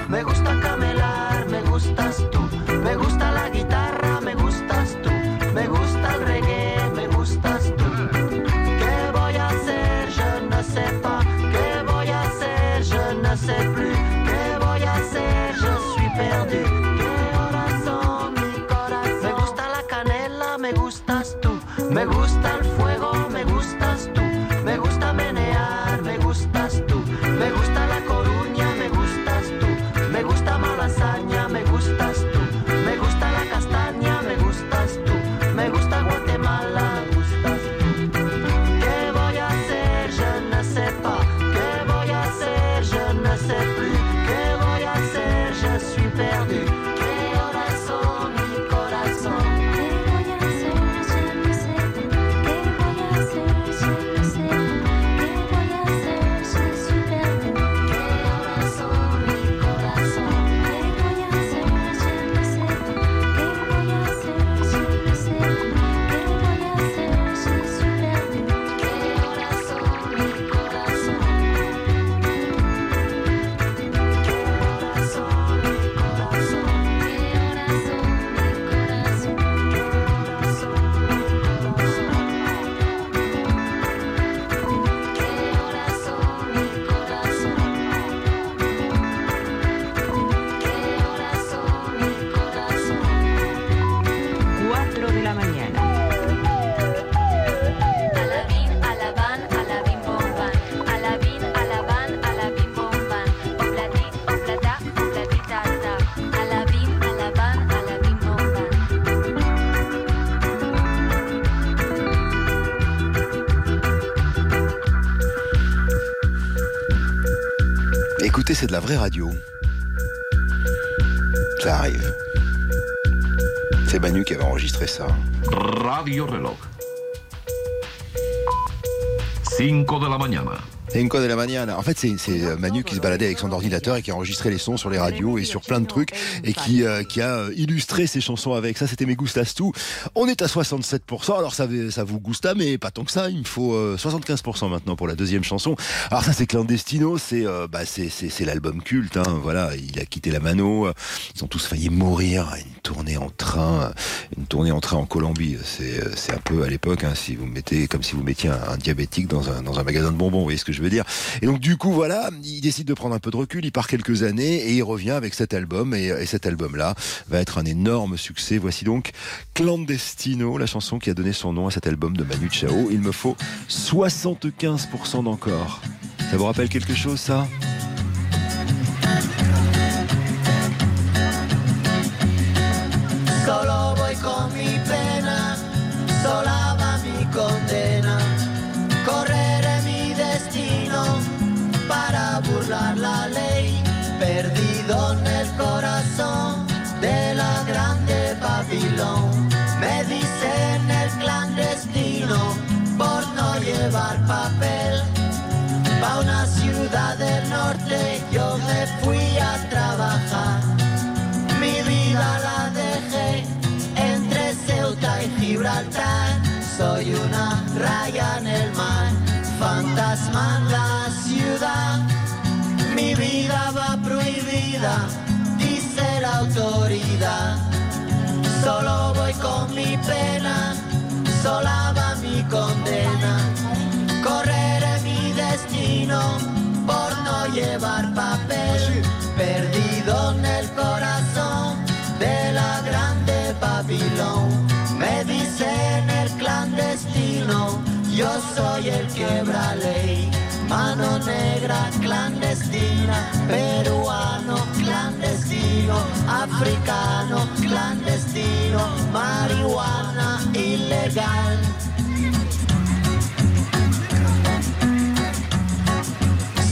Radio. Ça arrive. C'est Manu qui avait enregistré ça. Radio Reloj. 5 de la mañana. Cinco de la mañana. En fait, c'est c'est, euh, Manu qui se baladait avec son ordinateur et qui a enregistré les sons sur les radios et sur plein de trucs et qui, euh, a euh, illustré ses chansons avec. Ça, c'était mes gustas tout. On est à 67%. Alors, ça, ça vous gusta, mais pas tant que ça. Il me faut euh, 75% maintenant pour la deuxième chanson. Alors, ça, c'est Clandestino. C'est euh, bah, c'est c'est- c'est l'album culte. Hein. Voilà, il a quitté la mano. Ils ont tous failli mourir. Une tournée en train, une tournée en train en Colombie. C'est un peu à l'époque, hein, si vous mettez comme si vous mettiez un, diabétique dans un, dans un magasin de bonbons. Vous voyez ce que je veux dire Et donc du coup, voilà, il décide de prendre un peu de recul. Il part quelques années et il revient avec cet album. Et, et cet album-là va être un énorme succès. Voici donc Clandestino, la chanson qui a donné son nom à cet album de Manu Chao. Il me faut 75% d'encore. Ça vous rappelle quelque chose, ça? Por no llevar papel. Pa' una ciudad del norte por no llevar papel, perdido en el corazón de la grande Babilón. Me dicen el clandestino, yo soy el quebra ley. Mano negra clandestina, peruano clandestino, africano clandestino, marihuana ilegal.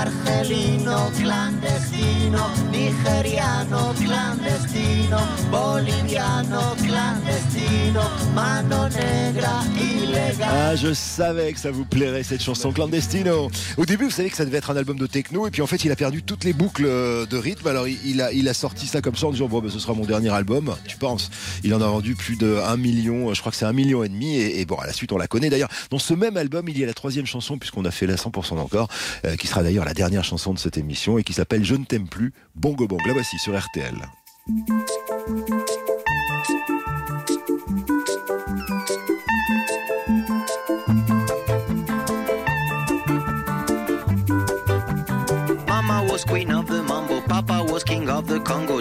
Argelino clandestino, nigeriano clandestino, boliviano clandestino, mano negra ilegal. Ah, je savais que ça vous plairait cette chanson Clandestino. Au début, vous savez que ça devait être un album de techno, et puis en fait, il a perdu toutes les boucles euh, de rythme. Alors, il a, sorti ça comme ça en disant bon, ben, ce sera mon dernier album. Tu penses? Il en a vendu plus de 1 million, je crois que c'est un million et demi. Et, et bon, à la suite, on la connaît. D'ailleurs, dans ce même album, il y a la troisième chanson, puisqu'on a fait la 100% encore, euh, qui sera d'ailleurs la dernière chanson de cette émission et qui s'appelle Je ne t'aime plus, Bongo Bong. La voici sur RTL. Papa was king of the.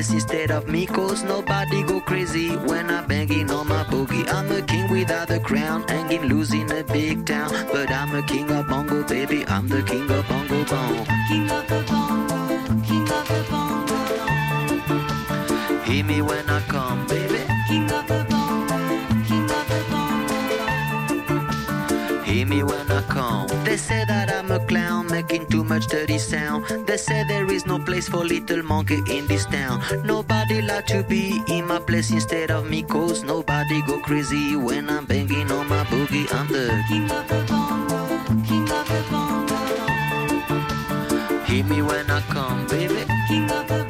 place instead of me, cause nobody go crazy when I'm banging on my boogie. I'm a king without a crown, hanging loose in a big town. But I'm a king of bongo, baby. I'm the king of bongo bong. King of the bongo, king of the bongo. Hear me when I come, baby. Too much dirty sound. They say there is no place for little monkey in this town. Nobody like to be in my place instead of me, cause nobody go crazy when I'm banging on my boogie. I'm the king of the bongo, king of the bongo. Hear me when I come, baby. King of the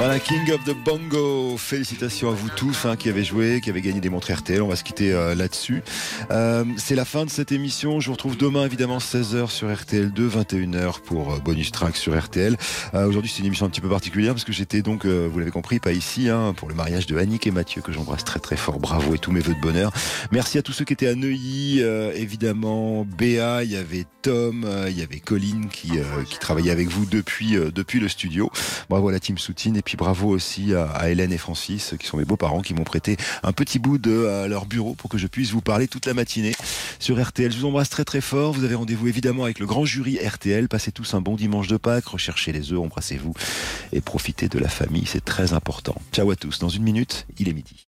Voilà, King of the Bongo. Félicitations à vous tous hein, qui avez joué, qui avez gagné des montres RTL. On va se quitter euh, là-dessus. Euh, c'est la fin de cette émission. Je vous retrouve demain, évidemment, 16h sur RTL 2, 21h pour euh, bonus track sur RTL. Euh, Aujourd'hui, c'est une émission un petit peu particulière parce que j'étais donc, vous l'avez compris, pas ici, hein, pour le mariage de Annick et Mathieu que j'embrasse très très fort. Bravo et tous mes voeux de bonheur. Merci à tous ceux qui étaient à Neuilly, évidemment, Béa, il y avait Tom, il y avait Colline qui, qui travaillait avec vous depuis, depuis le studio. Bravo à la team Soutine et puis bravo aussi à, à Hélène et Francis qui sont mes beaux-parents qui m'ont prêté un petit bout de euh, leur bureau pour que je puisse vous parler toute la matinée sur RTL. Je vous embrasse très très fort. Vous avez rendez-vous évidemment avec le grand jury RTL. Passez tous un bon dimanche de Pâques, recherchez les œufs, embrassez-vous et profitez de la famille, c'est très important. Ciao à tous. Dans une minute, il est midi.